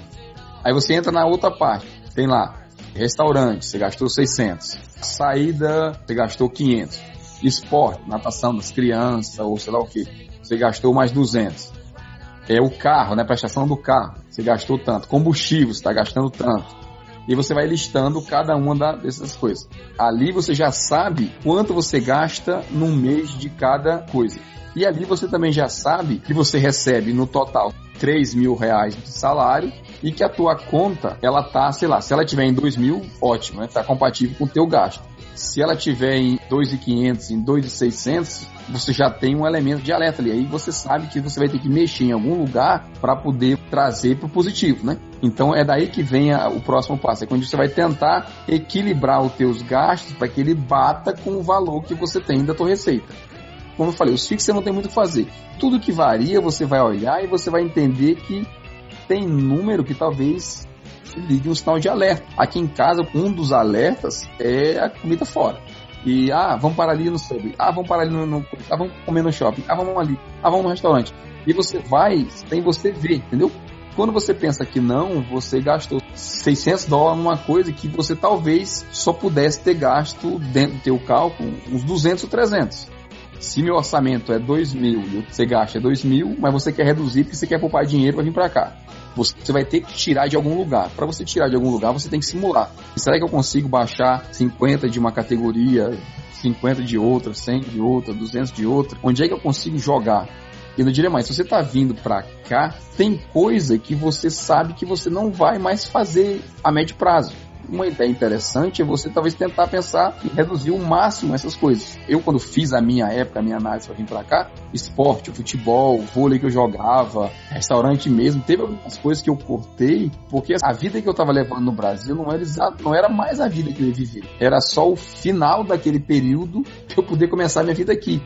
Aí você entra na outra parte, tem lá restaurante, você gastou 600, saída, você gastou 500, esporte, natação das crianças ou sei lá o que, você gastou mais 200. É o carro, né, prestação do carro, você gastou tanto, combustível, você está gastando tanto e você vai listando cada uma dessas coisas. Ali você já sabe quanto você gasta no mês de cada coisa. E ali você também já sabe que você recebe no total 3 mil reais de salário e que a tua conta, ela tá, sei lá, se ela tiver em 2 mil, ótimo, né? Tá compatível com o teu gasto. Se ela tiver em 2.500, em 2.600, você já tem um elemento de alerta ali. Aí você sabe que você vai ter que mexer em algum lugar para poder trazer para o positivo, né? Então é daí que vem a, o próximo passo. É quando você vai tentar equilibrar os teus gastos para que ele bata com o valor que você tem da tua receita. Como eu falei, os fixos você não tem muito o que fazer. Tudo que varia você vai olhar e você vai entender que tem número que talvez ligue um sinal de alerta. Aqui em casa, um dos alertas é a comida fora. E, ah, vamos parar ali no sub. Ah, vamos parar ali no, no, Ah, vamos comer no shopping. Ah, vamos ali. Ah, vamos no restaurante. E você vai, tem você ver, entendeu? Quando você pensa que não, você gastou 600 dólares numa coisa que você talvez só pudesse ter gasto dentro do teu cálculo uns 200 ou 300. Se meu orçamento é 2 mil e você gasta 2 mil, mas você quer reduzir porque você quer poupar dinheiro para vir para cá você vai ter que tirar de algum lugar. Para você tirar de algum lugar, você tem que simular. será que eu consigo baixar 50 de uma categoria, 50 de outra, 100 de outra, 200 de outra? Onde é que eu consigo jogar? E não diria mais, se você está vindo para cá, tem coisa que você sabe que você não vai mais fazer a médio prazo uma ideia interessante é você talvez tentar pensar em reduzir o máximo essas coisas. Eu, quando fiz a minha época, a minha análise para vir para cá, esporte, futebol, vôlei que eu jogava, restaurante mesmo, teve algumas coisas que eu cortei, porque a vida que eu estava levando no Brasil não era exato, não era mais a vida que eu ia viver. Era só o final daquele período que eu poder começar a minha vida aqui.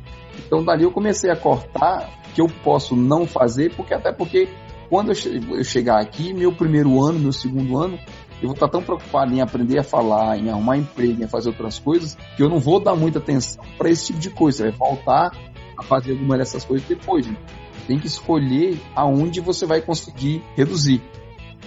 Então dali eu comecei a cortar que eu posso não fazer, porque até porque quando eu chegar aqui, meu primeiro ano, meu segundo ano, eu vou estar tão preocupado em aprender a falar, em arrumar emprego, em fazer outras coisas, que eu não vou dar muita atenção para esse tipo de coisa. Você vai voltar a fazer alguma dessas coisas depois. Né? Tem que escolher aonde você vai conseguir reduzir.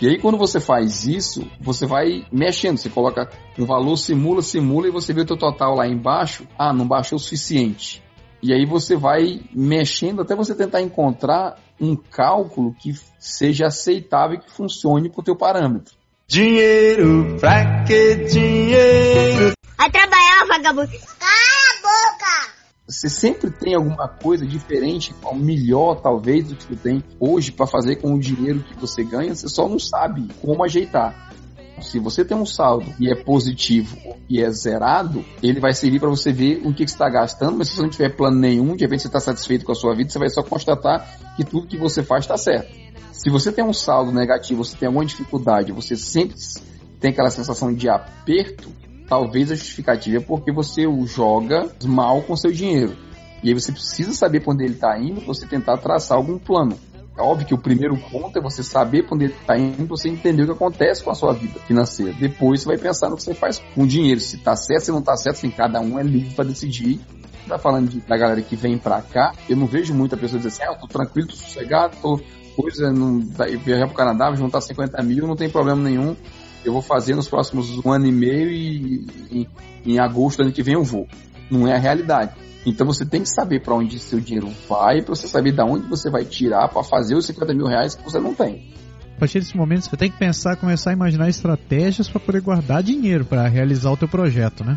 E aí, quando você faz isso, você vai mexendo. Você coloca um valor, simula, simula, e você vê o teu total lá embaixo. Ah, não baixou o suficiente. E aí você vai mexendo até você tentar encontrar um cálculo que seja aceitável e que funcione para o teu parâmetro. Dinheiro, pra que dinheiro? Vai trabalhar, vagabundo. Cala a boca! Você sempre tem alguma coisa diferente, melhor talvez do que você tem hoje para fazer com o dinheiro que você ganha, você só não sabe como ajeitar. Se você tem um saldo e é positivo e é zerado, ele vai servir para você ver o que, que você está gastando, mas se você não tiver plano nenhum, de repente você está satisfeito com a sua vida, você vai só constatar que tudo que você faz está certo. Se você tem um saldo negativo, você tem alguma dificuldade, você sempre tem aquela sensação de aperto, talvez a justificativa é porque você o joga mal com seu dinheiro. E aí você precisa saber onde ele está indo, você tentar traçar algum plano. É óbvio que o primeiro ponto é você saber para onde está indo, você entender o que acontece com a sua vida financeira. Depois você vai pensar no que você faz com o dinheiro. Se está certo, se não está certo, assim, cada um é livre para decidir. Tá falando de, da galera que vem para cá, eu não vejo muita pessoa dizer assim, ah, eu tô tranquilo, tô sossegado, tô coisa, não, viajar pro Canadá, juntar 50 mil, não tem problema nenhum. Eu vou fazer nos próximos um ano e meio e em, em agosto do ano que vem eu vou. Não é a realidade. Então você tem que saber para onde seu dinheiro vai, para você saber de onde você vai tirar para fazer os 50 mil reais que você não tem. A partir desse momento você tem que pensar, começar a imaginar estratégias para poder guardar dinheiro para realizar o teu projeto, né?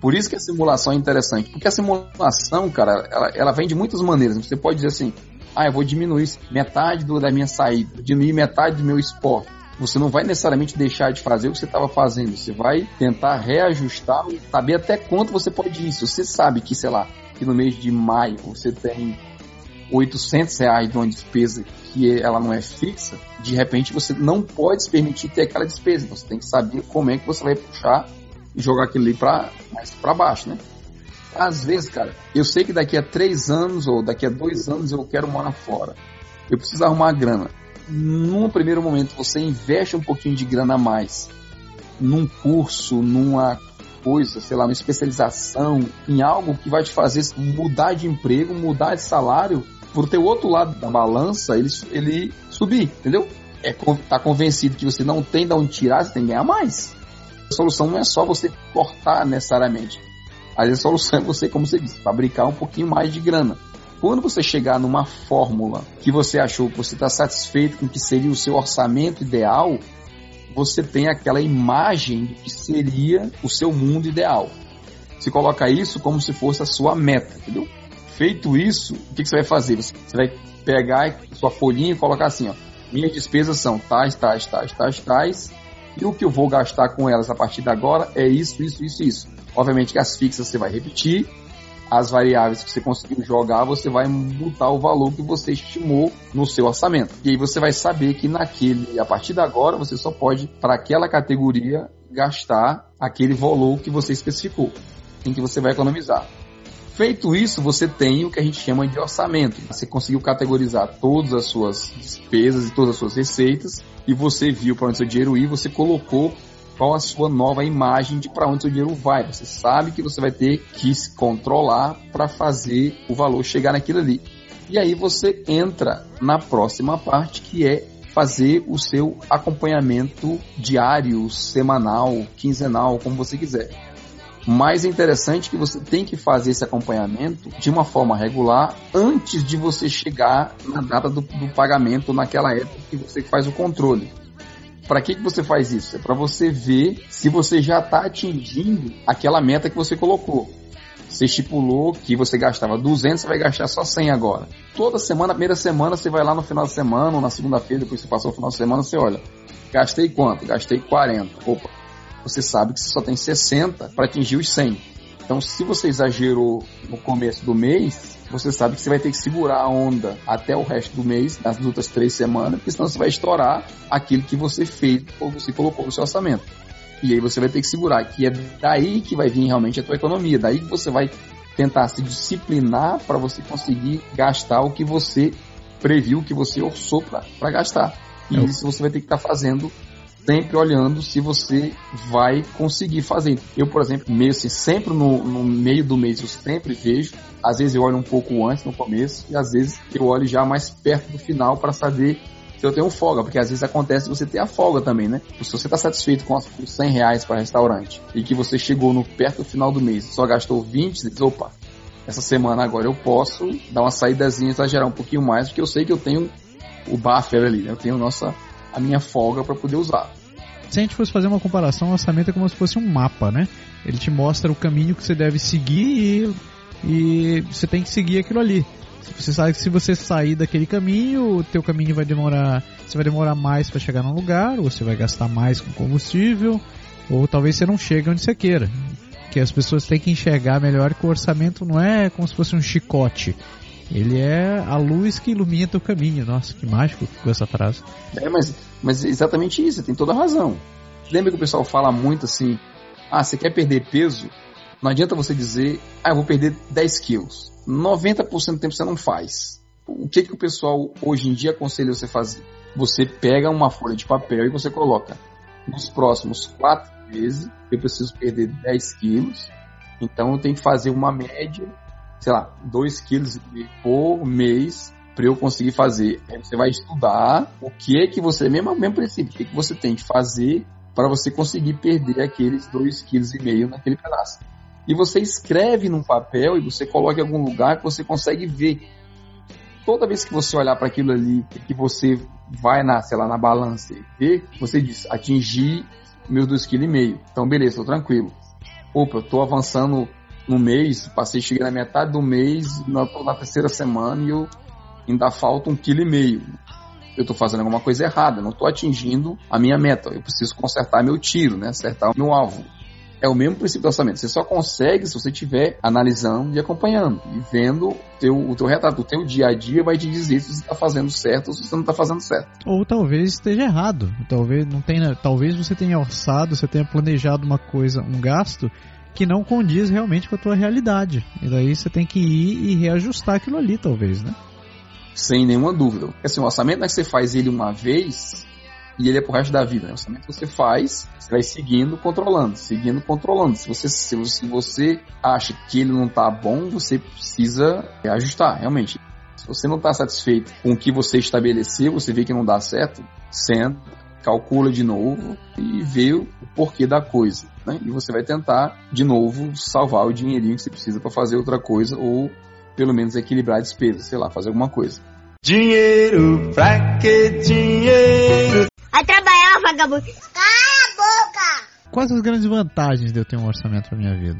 Por isso que a simulação é interessante, porque a simulação, cara, ela, ela vem de muitas maneiras. Você pode dizer assim, ah, eu vou diminuir metade do, da minha saída, diminuir metade do meu esporte. Você não vai necessariamente deixar de fazer o que você estava fazendo. Você vai tentar reajustar e saber até quanto você pode ir. Se você sabe que, sei lá, que no mês de maio você tem 800 reais de uma despesa que ela não é fixa, de repente você não pode se permitir ter aquela despesa. Você tem que saber como é que você vai puxar e jogar aquilo ali para mais para baixo, né? Às vezes, cara, eu sei que daqui a três anos ou daqui a dois anos eu quero morar fora. Eu preciso arrumar grana. Num primeiro momento, você investe um pouquinho de grana a mais num curso, numa coisa, sei lá, uma especialização, em algo que vai te fazer mudar de emprego, mudar de salário, por ter o outro lado da balança, ele, ele subir, entendeu? É tá convencido que você não tem de onde tirar, você tem que ganhar mais. A solução não é só você cortar necessariamente. Vezes a solução é você, como você disse, fabricar um pouquinho mais de grana. Quando você chegar numa fórmula que você achou que você está satisfeito com que seria o seu orçamento ideal, você tem aquela imagem do que seria o seu mundo ideal. Você coloca isso como se fosse a sua meta, entendeu? Feito isso, o que, que você vai fazer? Você vai pegar sua folhinha e colocar assim, ó. Minhas despesas são tais, tais, tais, tais, tais. E o que eu vou gastar com elas a partir de agora é isso, isso, isso, isso. Obviamente que as fixas você vai repetir, as variáveis que você conseguiu jogar, você vai botar o valor que você estimou no seu orçamento. E aí você vai saber que naquele, a partir de agora, você só pode, para aquela categoria, gastar aquele valor que você especificou, em que você vai economizar. Feito isso, você tem o que a gente chama de orçamento. Você conseguiu categorizar todas as suas despesas e todas as suas receitas e você viu para onde seu dinheiro ir, você colocou qual a sua nova imagem de para onde seu dinheiro vai. Você sabe que você vai ter que se controlar para fazer o valor chegar naquilo ali. E aí você entra na próxima parte que é fazer o seu acompanhamento diário, semanal, quinzenal, como você quiser. Mais interessante que você tem que fazer esse acompanhamento de uma forma regular antes de você chegar na data do, do pagamento naquela época que você faz o controle. Para que, que você faz isso? É para você ver se você já está atingindo aquela meta que você colocou. Você estipulou que você gastava 200, você vai gastar só 100 agora. Toda semana, primeira semana, você vai lá no final de semana ou na segunda-feira, depois você passou o final de semana, você olha. Gastei quanto? Gastei 40. Opa, você sabe que você só tem 60 para atingir os 100. Então, se você exagerou no começo do mês, você sabe que você vai ter que segurar a onda até o resto do mês, nas outras três semanas, porque senão você vai estourar aquilo que você fez ou você colocou no seu orçamento. E aí você vai ter que segurar, que é daí que vai vir realmente a tua economia, daí que você vai tentar se disciplinar para você conseguir gastar o que você previu, o que você orçou para gastar. E é. isso você vai ter que estar tá fazendo sempre olhando se você vai conseguir fazer. Eu, por exemplo, meio assim, sempre no, no meio do mês eu sempre vejo. Às vezes eu olho um pouco antes, no começo, e às vezes eu olho já mais perto do final para saber se eu tenho folga, porque às vezes acontece você ter a folga também, né? Se você está satisfeito com os 100 reais para restaurante e que você chegou no perto do final do mês só gastou 20, você diz, opa, essa semana agora eu posso dar uma saídazinha, exagerar um pouquinho mais, porque eu sei que eu tenho o buffer ali, né? Eu tenho nossa, a minha folga para poder usar se a gente fosse fazer uma comparação, o orçamento é como se fosse um mapa, né? Ele te mostra o caminho que você deve seguir e, e você tem que seguir aquilo ali. Você sabe que se você sair daquele caminho, o teu caminho vai demorar, você vai demorar mais para chegar num lugar, ou você vai gastar mais com combustível, ou talvez você não chegue onde você queira. Que as pessoas têm que enxergar melhor que o orçamento não é como se fosse um chicote. Ele é a luz que ilumina o caminho. Nossa, que mágico ficou essa frase. É, mas, mas exatamente isso, tem toda a razão. Lembra que o pessoal fala muito assim: ah, você quer perder peso? Não adianta você dizer, ah, eu vou perder 10 quilos. 90% do tempo você não faz. O que, que o pessoal hoje em dia aconselha você fazer? Você pega uma folha de papel e você coloca nos próximos 4 meses eu preciso perder 10 quilos, então eu tenho que fazer uma média sei lá, 2 quilos por mês para eu conseguir fazer. Aí você vai estudar o que é que você, mesmo, mesmo princípio, o que, é que você tem que fazer para você conseguir perder aqueles 2,5 kg naquele pedaço. E você escreve num papel e você coloca em algum lugar que você consegue ver. Toda vez que você olhar para aquilo ali, que você vai na, sei lá, na balança e ver, você diz, atingi meus 2,5 kg. Então, beleza, tô tranquilo. Opa, eu tô avançando no mês, passei, cheguei na metade do mês, na, na terceira semana e eu ainda falta um quilo e meio. Eu estou fazendo alguma coisa errada, não estou atingindo a minha meta. Eu preciso consertar meu tiro, né? Acertar meu alvo. É o mesmo princípio do orçamento. Você só consegue se você estiver analisando e acompanhando e vendo teu, o teu retrato. O teu dia a dia vai te dizer se você está fazendo certo ou se você não está fazendo certo. Ou talvez esteja errado. Talvez não tenha, talvez você tenha orçado, você tenha planejado uma coisa, um gasto que não condiz realmente com a tua realidade. E daí você tem que ir e reajustar aquilo ali, talvez, né? Sem nenhuma dúvida. Assim, o orçamento não é que você faz ele uma vez e ele é pro resto da vida. Né? O orçamento que você faz, você vai seguindo, controlando, seguindo, controlando. Se você, se você acha que ele não tá bom, você precisa ajustar, realmente. Se você não está satisfeito com o que você estabeleceu, você vê que não dá certo, senta, calcula de novo e vê o porquê da coisa. Né? E você vai tentar, de novo, salvar o dinheirinho que você precisa para fazer outra coisa ou pelo menos equilibrar a despesa, sei lá, fazer alguma coisa. Dinheiro, pra que dinheiro? Vai trabalhar, vagabundo. Cala a boca! Quais as grandes vantagens de eu ter um orçamento para minha vida?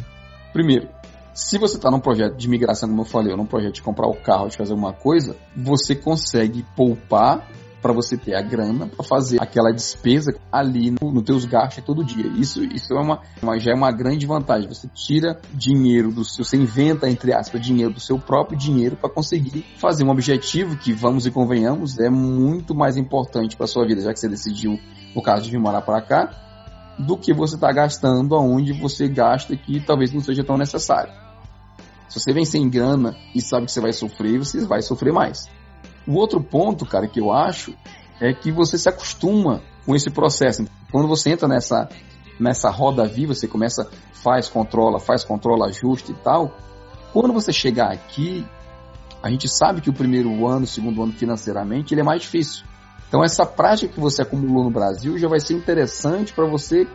Primeiro, se você está num projeto de migração, como eu falei, ou num projeto de comprar o carro, de fazer alguma coisa, você consegue poupar para você ter a grana para fazer aquela despesa ali nos no teus gastos todo dia. Isso, isso é uma, uma, já é uma grande vantagem. Você tira dinheiro do seu, você inventa entre aspas dinheiro do seu próprio dinheiro para conseguir fazer um objetivo que vamos e convenhamos é muito mais importante para sua vida, já que você decidiu no caso de vir morar para cá, do que você está gastando aonde você gasta que talvez não seja tão necessário. Se você vem sem grana e sabe que você vai sofrer, você vai sofrer mais. O outro ponto, cara, que eu acho é que você se acostuma com esse processo. Quando você entra nessa, nessa roda viva, você começa, faz, controla, faz, controla, ajusta e tal. Quando você chegar aqui, a gente sabe que o primeiro ano, o segundo ano financeiramente, ele é mais difícil. Então essa prática que você acumulou no Brasil já vai ser interessante para você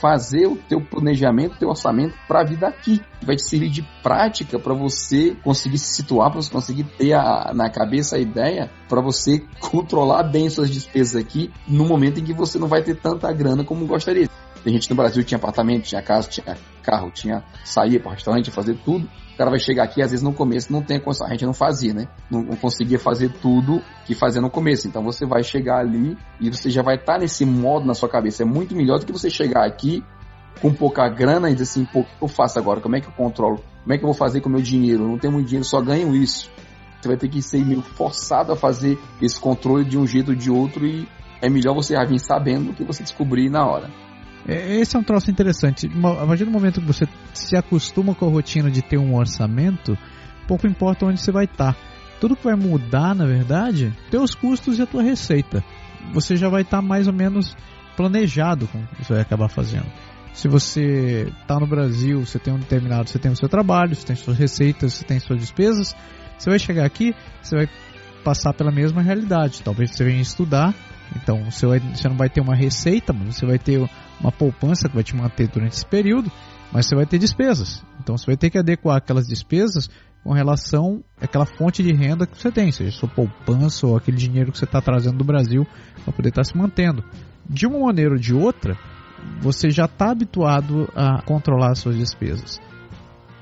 fazer o teu planejamento, o teu orçamento para a vida aqui. Vai te servir de prática para você conseguir se situar, para você conseguir ter a, na cabeça a ideia, para você controlar bem suas despesas aqui no momento em que você não vai ter tanta grana como gostaria. Tem gente no Brasil que tinha apartamento, tinha casa, tinha carro, tinha sair para restaurante, fazer tudo. O cara vai chegar aqui, às vezes no começo não tem condição. A gente não fazia, né? Não, não conseguia fazer tudo que fazia no começo. Então você vai chegar ali e você já vai estar tá nesse modo na sua cabeça. É muito melhor do que você chegar aqui com pouca grana e dizer assim, pô, o que eu faço agora? Como é que eu controlo? Como é que eu vou fazer com o meu dinheiro? Eu não tenho muito dinheiro, só ganho isso. Você vai ter que ser meio forçado a fazer esse controle de um jeito ou de outro e é melhor você já vir sabendo do que você descobrir na hora. É, esse é um troço interessante. A partir do momento que você se acostuma com a rotina de ter um orçamento, pouco importa onde você vai estar. Tudo que vai mudar, na verdade, teus custos e a tua receita. Você já vai estar mais ou menos planejado com o que você vai acabar fazendo. Se você está no Brasil, você tem um determinado, você tem o seu trabalho, você tem suas receitas, você tem suas despesas, você vai chegar aqui, você vai passar pela mesma realidade. Talvez você venha estudar, então você, vai, você não vai ter uma receita, mas você vai ter uma poupança que vai te manter durante esse período, mas você vai ter despesas. Então você vai ter que adequar aquelas despesas com relação àquela fonte de renda que você tem, seja sua poupança ou aquele dinheiro que você está trazendo do Brasil para poder estar tá se mantendo. De uma maneira ou de outra, você já está habituado a controlar as suas despesas.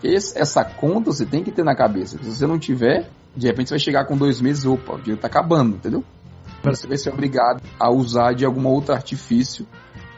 Esse, essa conta você tem que ter na cabeça. Se você não tiver, de repente você vai chegar com dois meses, opa, o dinheiro está acabando, entendeu? Você vai ser obrigado a usar de algum outro artifício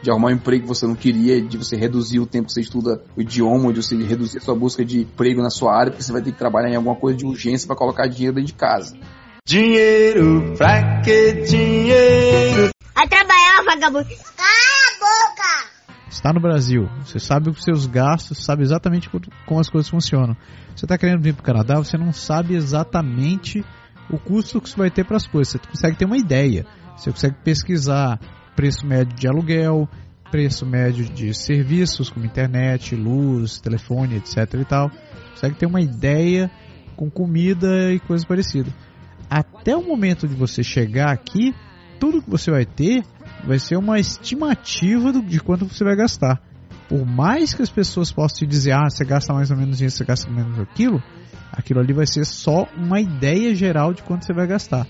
de arrumar um emprego que você não queria, de você reduzir o tempo que você estuda o idioma, de você reduzir a sua busca de emprego na sua área, porque você vai ter que trabalhar em alguma coisa de urgência para colocar dinheiro dentro de casa. Dinheiro, pra que dinheiro? Vai trabalhar, vagabundo. Cala a boca! Está no Brasil, você sabe os seus gastos, sabe exatamente como as coisas funcionam. Você está querendo vir para o Canadá, você não sabe exatamente o custo que você vai ter para as coisas. Você consegue ter uma ideia, você consegue pesquisar preço médio de aluguel, preço médio de serviços como internet, luz, telefone, etc e tal. Consegue ter uma ideia com comida e coisas parecidas. Até o momento de você chegar aqui, tudo que você vai ter vai ser uma estimativa de quanto você vai gastar. Por mais que as pessoas possam te dizer, ah, você gasta mais ou menos isso, você gasta menos aquilo, aquilo ali vai ser só uma ideia geral de quanto você vai gastar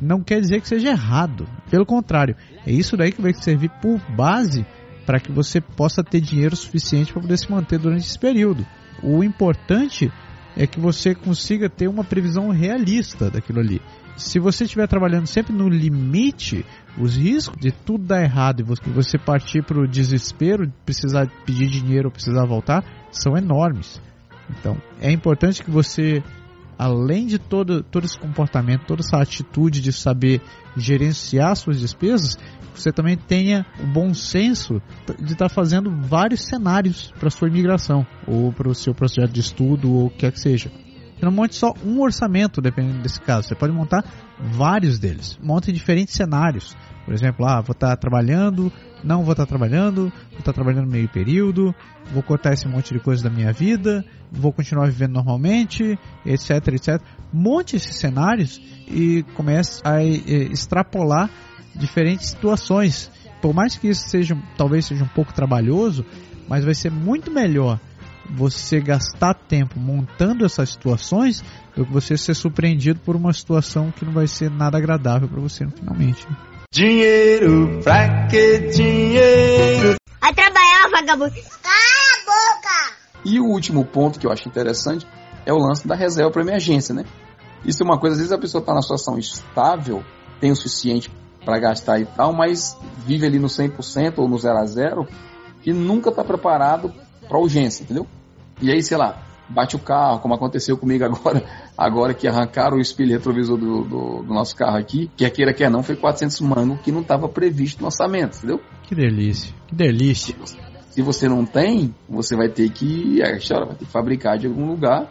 não quer dizer que seja errado. Pelo contrário, é isso daí que vai servir por base para que você possa ter dinheiro suficiente para poder se manter durante esse período. O importante é que você consiga ter uma previsão realista daquilo ali. Se você estiver trabalhando sempre no limite, os riscos de tudo dar errado e você partir para o desespero, precisar pedir dinheiro ou precisar voltar, são enormes. Então, é importante que você além de todo, todo esse comportamento, toda essa atitude de saber gerenciar suas despesas, você também tenha o bom senso de estar tá fazendo vários cenários para sua imigração ou para o seu projeto de estudo ou o que quer que seja. Você não monte só um orçamento, dependendo desse caso. Você pode montar vários deles. Monte diferentes cenários. Por exemplo, ah, vou estar tá trabalhando, não vou estar tá trabalhando, vou estar tá trabalhando meio período, vou cortar esse monte de coisa da minha vida, vou continuar vivendo normalmente, etc, etc. Monte esses cenários e comece a extrapolar diferentes situações. Por mais que isso seja, talvez seja um pouco trabalhoso, mas vai ser muito melhor você gastar tempo montando essas situações do que você ser surpreendido por uma situação que não vai ser nada agradável para você finalmente. Dinheiro, pra que dinheiro? Vai trabalhar, vagabundo. Cala a boca! E o último ponto que eu acho interessante é o lance da reserva para emergência, né? Isso é uma coisa, às vezes a pessoa está na situação estável, tem o suficiente para gastar e tal, mas vive ali no 100% ou no 0 a 0 e nunca está preparado para urgência, entendeu? E aí, sei lá, bate o carro, como aconteceu comigo agora, agora que arrancaram o espelho retrovisor do, do, do nosso carro aqui, que queira quer não, foi 400 mango que não estava previsto no orçamento, entendeu? Que delícia, que delícia. Se você não tem, você vai ter que, é, vai ter que fabricar de algum lugar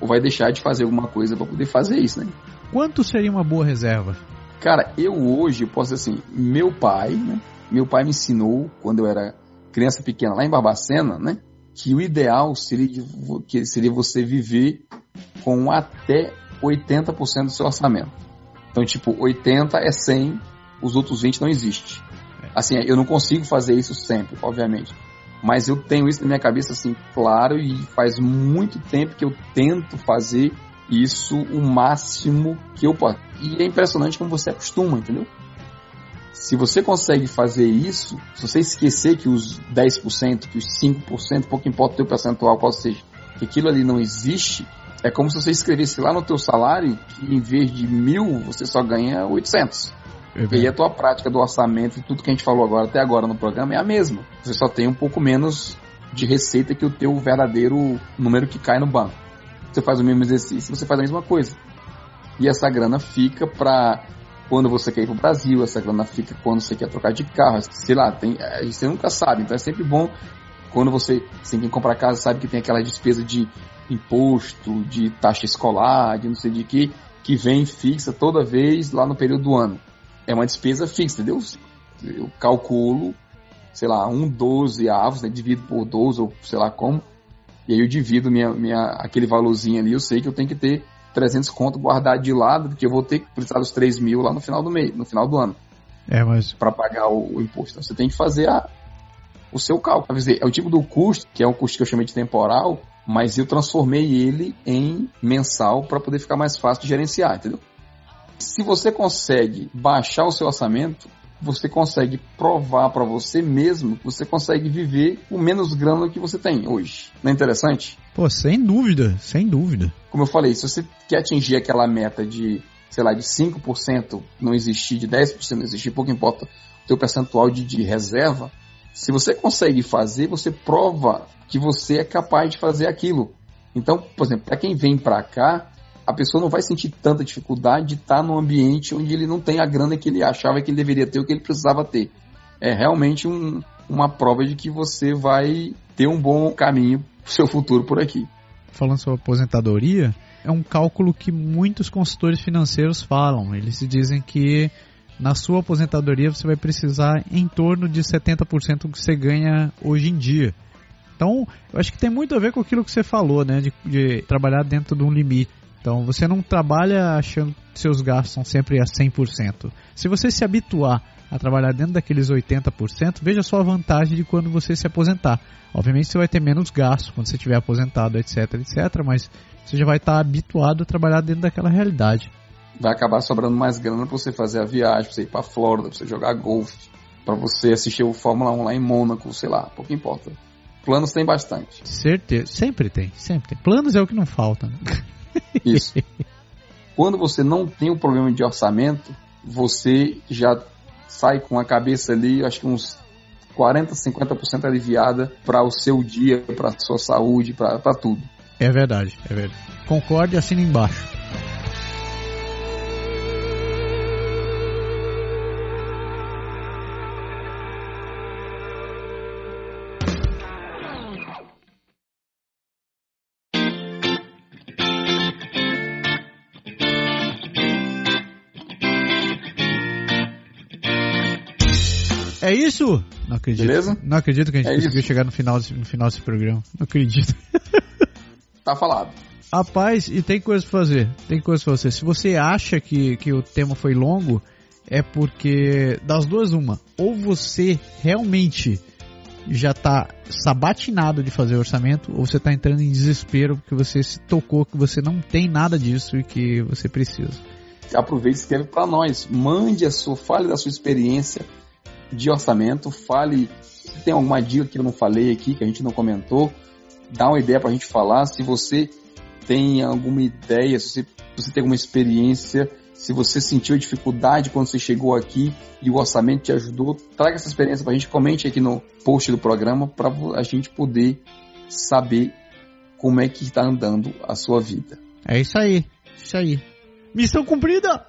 ou vai deixar de fazer alguma coisa para poder fazer isso, né? Quanto seria uma boa reserva? Cara, eu hoje posso dizer assim, meu pai, né? Meu pai me ensinou quando eu era criança pequena lá em Barbacena, né? Que o ideal seria, que seria você viver com até 80% do seu orçamento. Então, tipo, 80 é 100, os outros 20 não existe. Assim, eu não consigo fazer isso sempre, obviamente. Mas eu tenho isso na minha cabeça, assim, claro, e faz muito tempo que eu tento fazer isso o máximo que eu posso. E é impressionante como você acostuma, entendeu? Se você consegue fazer isso, se você esquecer que os 10%, que os 5%, pouco importa o teu percentual qual seja, que aquilo ali não existe, é como se você escrevesse lá no teu salário que em vez de mil, você só ganha 800. É e aí a tua prática do orçamento e tudo que a gente falou agora até agora no programa é a mesma. Você só tem um pouco menos de receita que o teu verdadeiro número que cai no banco. Você faz o mesmo exercício, você faz a mesma coisa. E essa grana fica para quando você quer ir pro Brasil, essa grana fica quando você quer trocar de carro, sei lá, tem, você nunca sabe, então é sempre bom quando você, sem quem comprar casa, sabe que tem aquela despesa de imposto, de taxa escolar, de não sei de que, que vem fixa toda vez lá no período do ano. É uma despesa fixa, entendeu? Eu calculo, sei lá, um 12 avos, né, divido por 12 ou sei lá como, e aí eu divido minha, minha, aquele valorzinho ali, eu sei que eu tenho que ter 300 conto guardado de lado, porque eu vou ter que precisar dos 3 mil lá no final do mês, no final do ano. É, mas... Para pagar o, o, imposto. Então, você tem que fazer a, o seu cálculo. Dizer, é o tipo do custo, que é um custo que eu chamei de temporal, mas eu transformei ele em mensal para poder ficar mais fácil de gerenciar, entendeu? Se você consegue baixar o seu orçamento, você consegue provar para você mesmo que você consegue viver com menos grana que você tem hoje. Não é interessante? Pô, sem dúvida, sem dúvida. Como eu falei, se você quer atingir aquela meta de, sei lá, de 5% não existir, de 10% não existir, pouco importa o teu percentual de, de reserva, se você consegue fazer, você prova que você é capaz de fazer aquilo. Então, por exemplo, para quem vem para cá, a pessoa não vai sentir tanta dificuldade de estar num ambiente onde ele não tem a grana que ele achava que ele deveria ter, o que ele precisava ter. É realmente um, uma prova de que você vai ter um bom caminho para o seu futuro por aqui. Falando sobre aposentadoria, é um cálculo que muitos consultores financeiros falam. Eles dizem que na sua aposentadoria você vai precisar em torno de 70% do que você ganha hoje em dia. Então, eu acho que tem muito a ver com aquilo que você falou, né? De, de trabalhar dentro de um limite. Então você não trabalha achando que seus gastos são sempre a 100%. Se você se habituar a trabalhar dentro daqueles 80%, veja só a vantagem de quando você se aposentar. Obviamente você vai ter menos gastos quando você estiver aposentado, etc, etc, mas você já vai estar habituado a trabalhar dentro daquela realidade. Vai acabar sobrando mais grana para você fazer a viagem, para você ir para Flórida, para você jogar golfe, para você assistir o Fórmula 1 lá em Mônaco, sei lá, pouco importa. Planos tem bastante. Certeza, sempre tem, sempre tem. Planos é o que não falta. Né? Isso. Quando você não tem um problema de orçamento, você já sai com a cabeça ali, acho que uns 40, 50% aliviada para o seu dia, para sua saúde, para tudo. É verdade, é verdade. Concorde e assina embaixo. Isso? Não acredito. Beleza? Não acredito que a gente É conseguiu isso. chegar no final, desse- no final desse programa. Não acredito. Tá falado. Rapaz, e tem coisa pra fazer. Tem coisa pra fazer. Se você acha que, que o tema foi longo, é porque das duas uma. Ou você realmente já tá sabatinado de fazer orçamento, ou você tá entrando em desespero porque você se tocou que você não tem nada disso e que você precisa. Aproveite e escreve para nós. Mande a sua, fale da sua experiência de orçamento, fale se tem alguma dica que eu não falei aqui, que a gente não comentou, dá uma ideia pra gente falar. Se você tem alguma ideia, se você, você tem alguma experiência, se você sentiu dificuldade quando você chegou aqui e o orçamento te ajudou, traga essa experiência pra gente, comente aqui no post do programa para a gente poder saber como é que está andando a sua vida. É isso aí. Isso aí. Missão cumprida!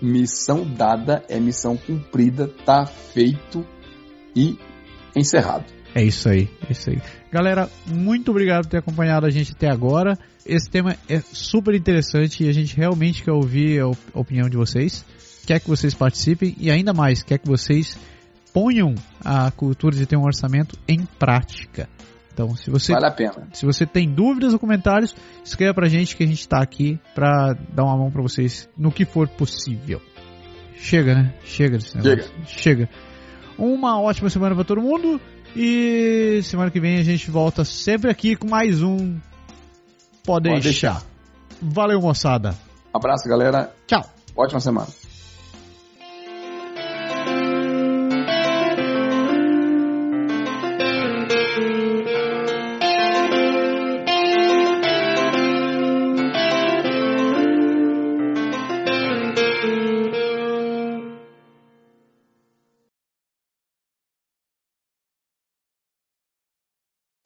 Missão dada é missão cumprida, tá feito e encerrado. É isso aí, é isso aí. Galera, muito obrigado por ter acompanhado a gente até agora. Esse tema é super interessante e a gente realmente quer ouvir a op- a opinião de vocês. Quer que vocês participem e ainda mais, quer que vocês ponham a cultura de ter um orçamento em prática. Então, se você Vale a pena. se você tem dúvidas ou comentários, escreva pra gente que a gente tá aqui pra dar uma mão pra vocês no que for possível. Chega, né? Chega desse negócio. Chega. Uma ótima semana pra todo mundo e semana que vem a gente volta sempre aqui com mais um Pode Pode deixar. Valeu, moçada. Abraço, galera. Tchau. Ótima semana.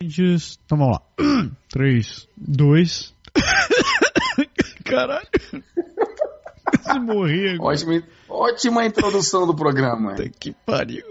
Just... Então vamos lá. 3, 2. Caralho. Se morrer agora. Ótima, ótima introdução do programa. Puta que pariu.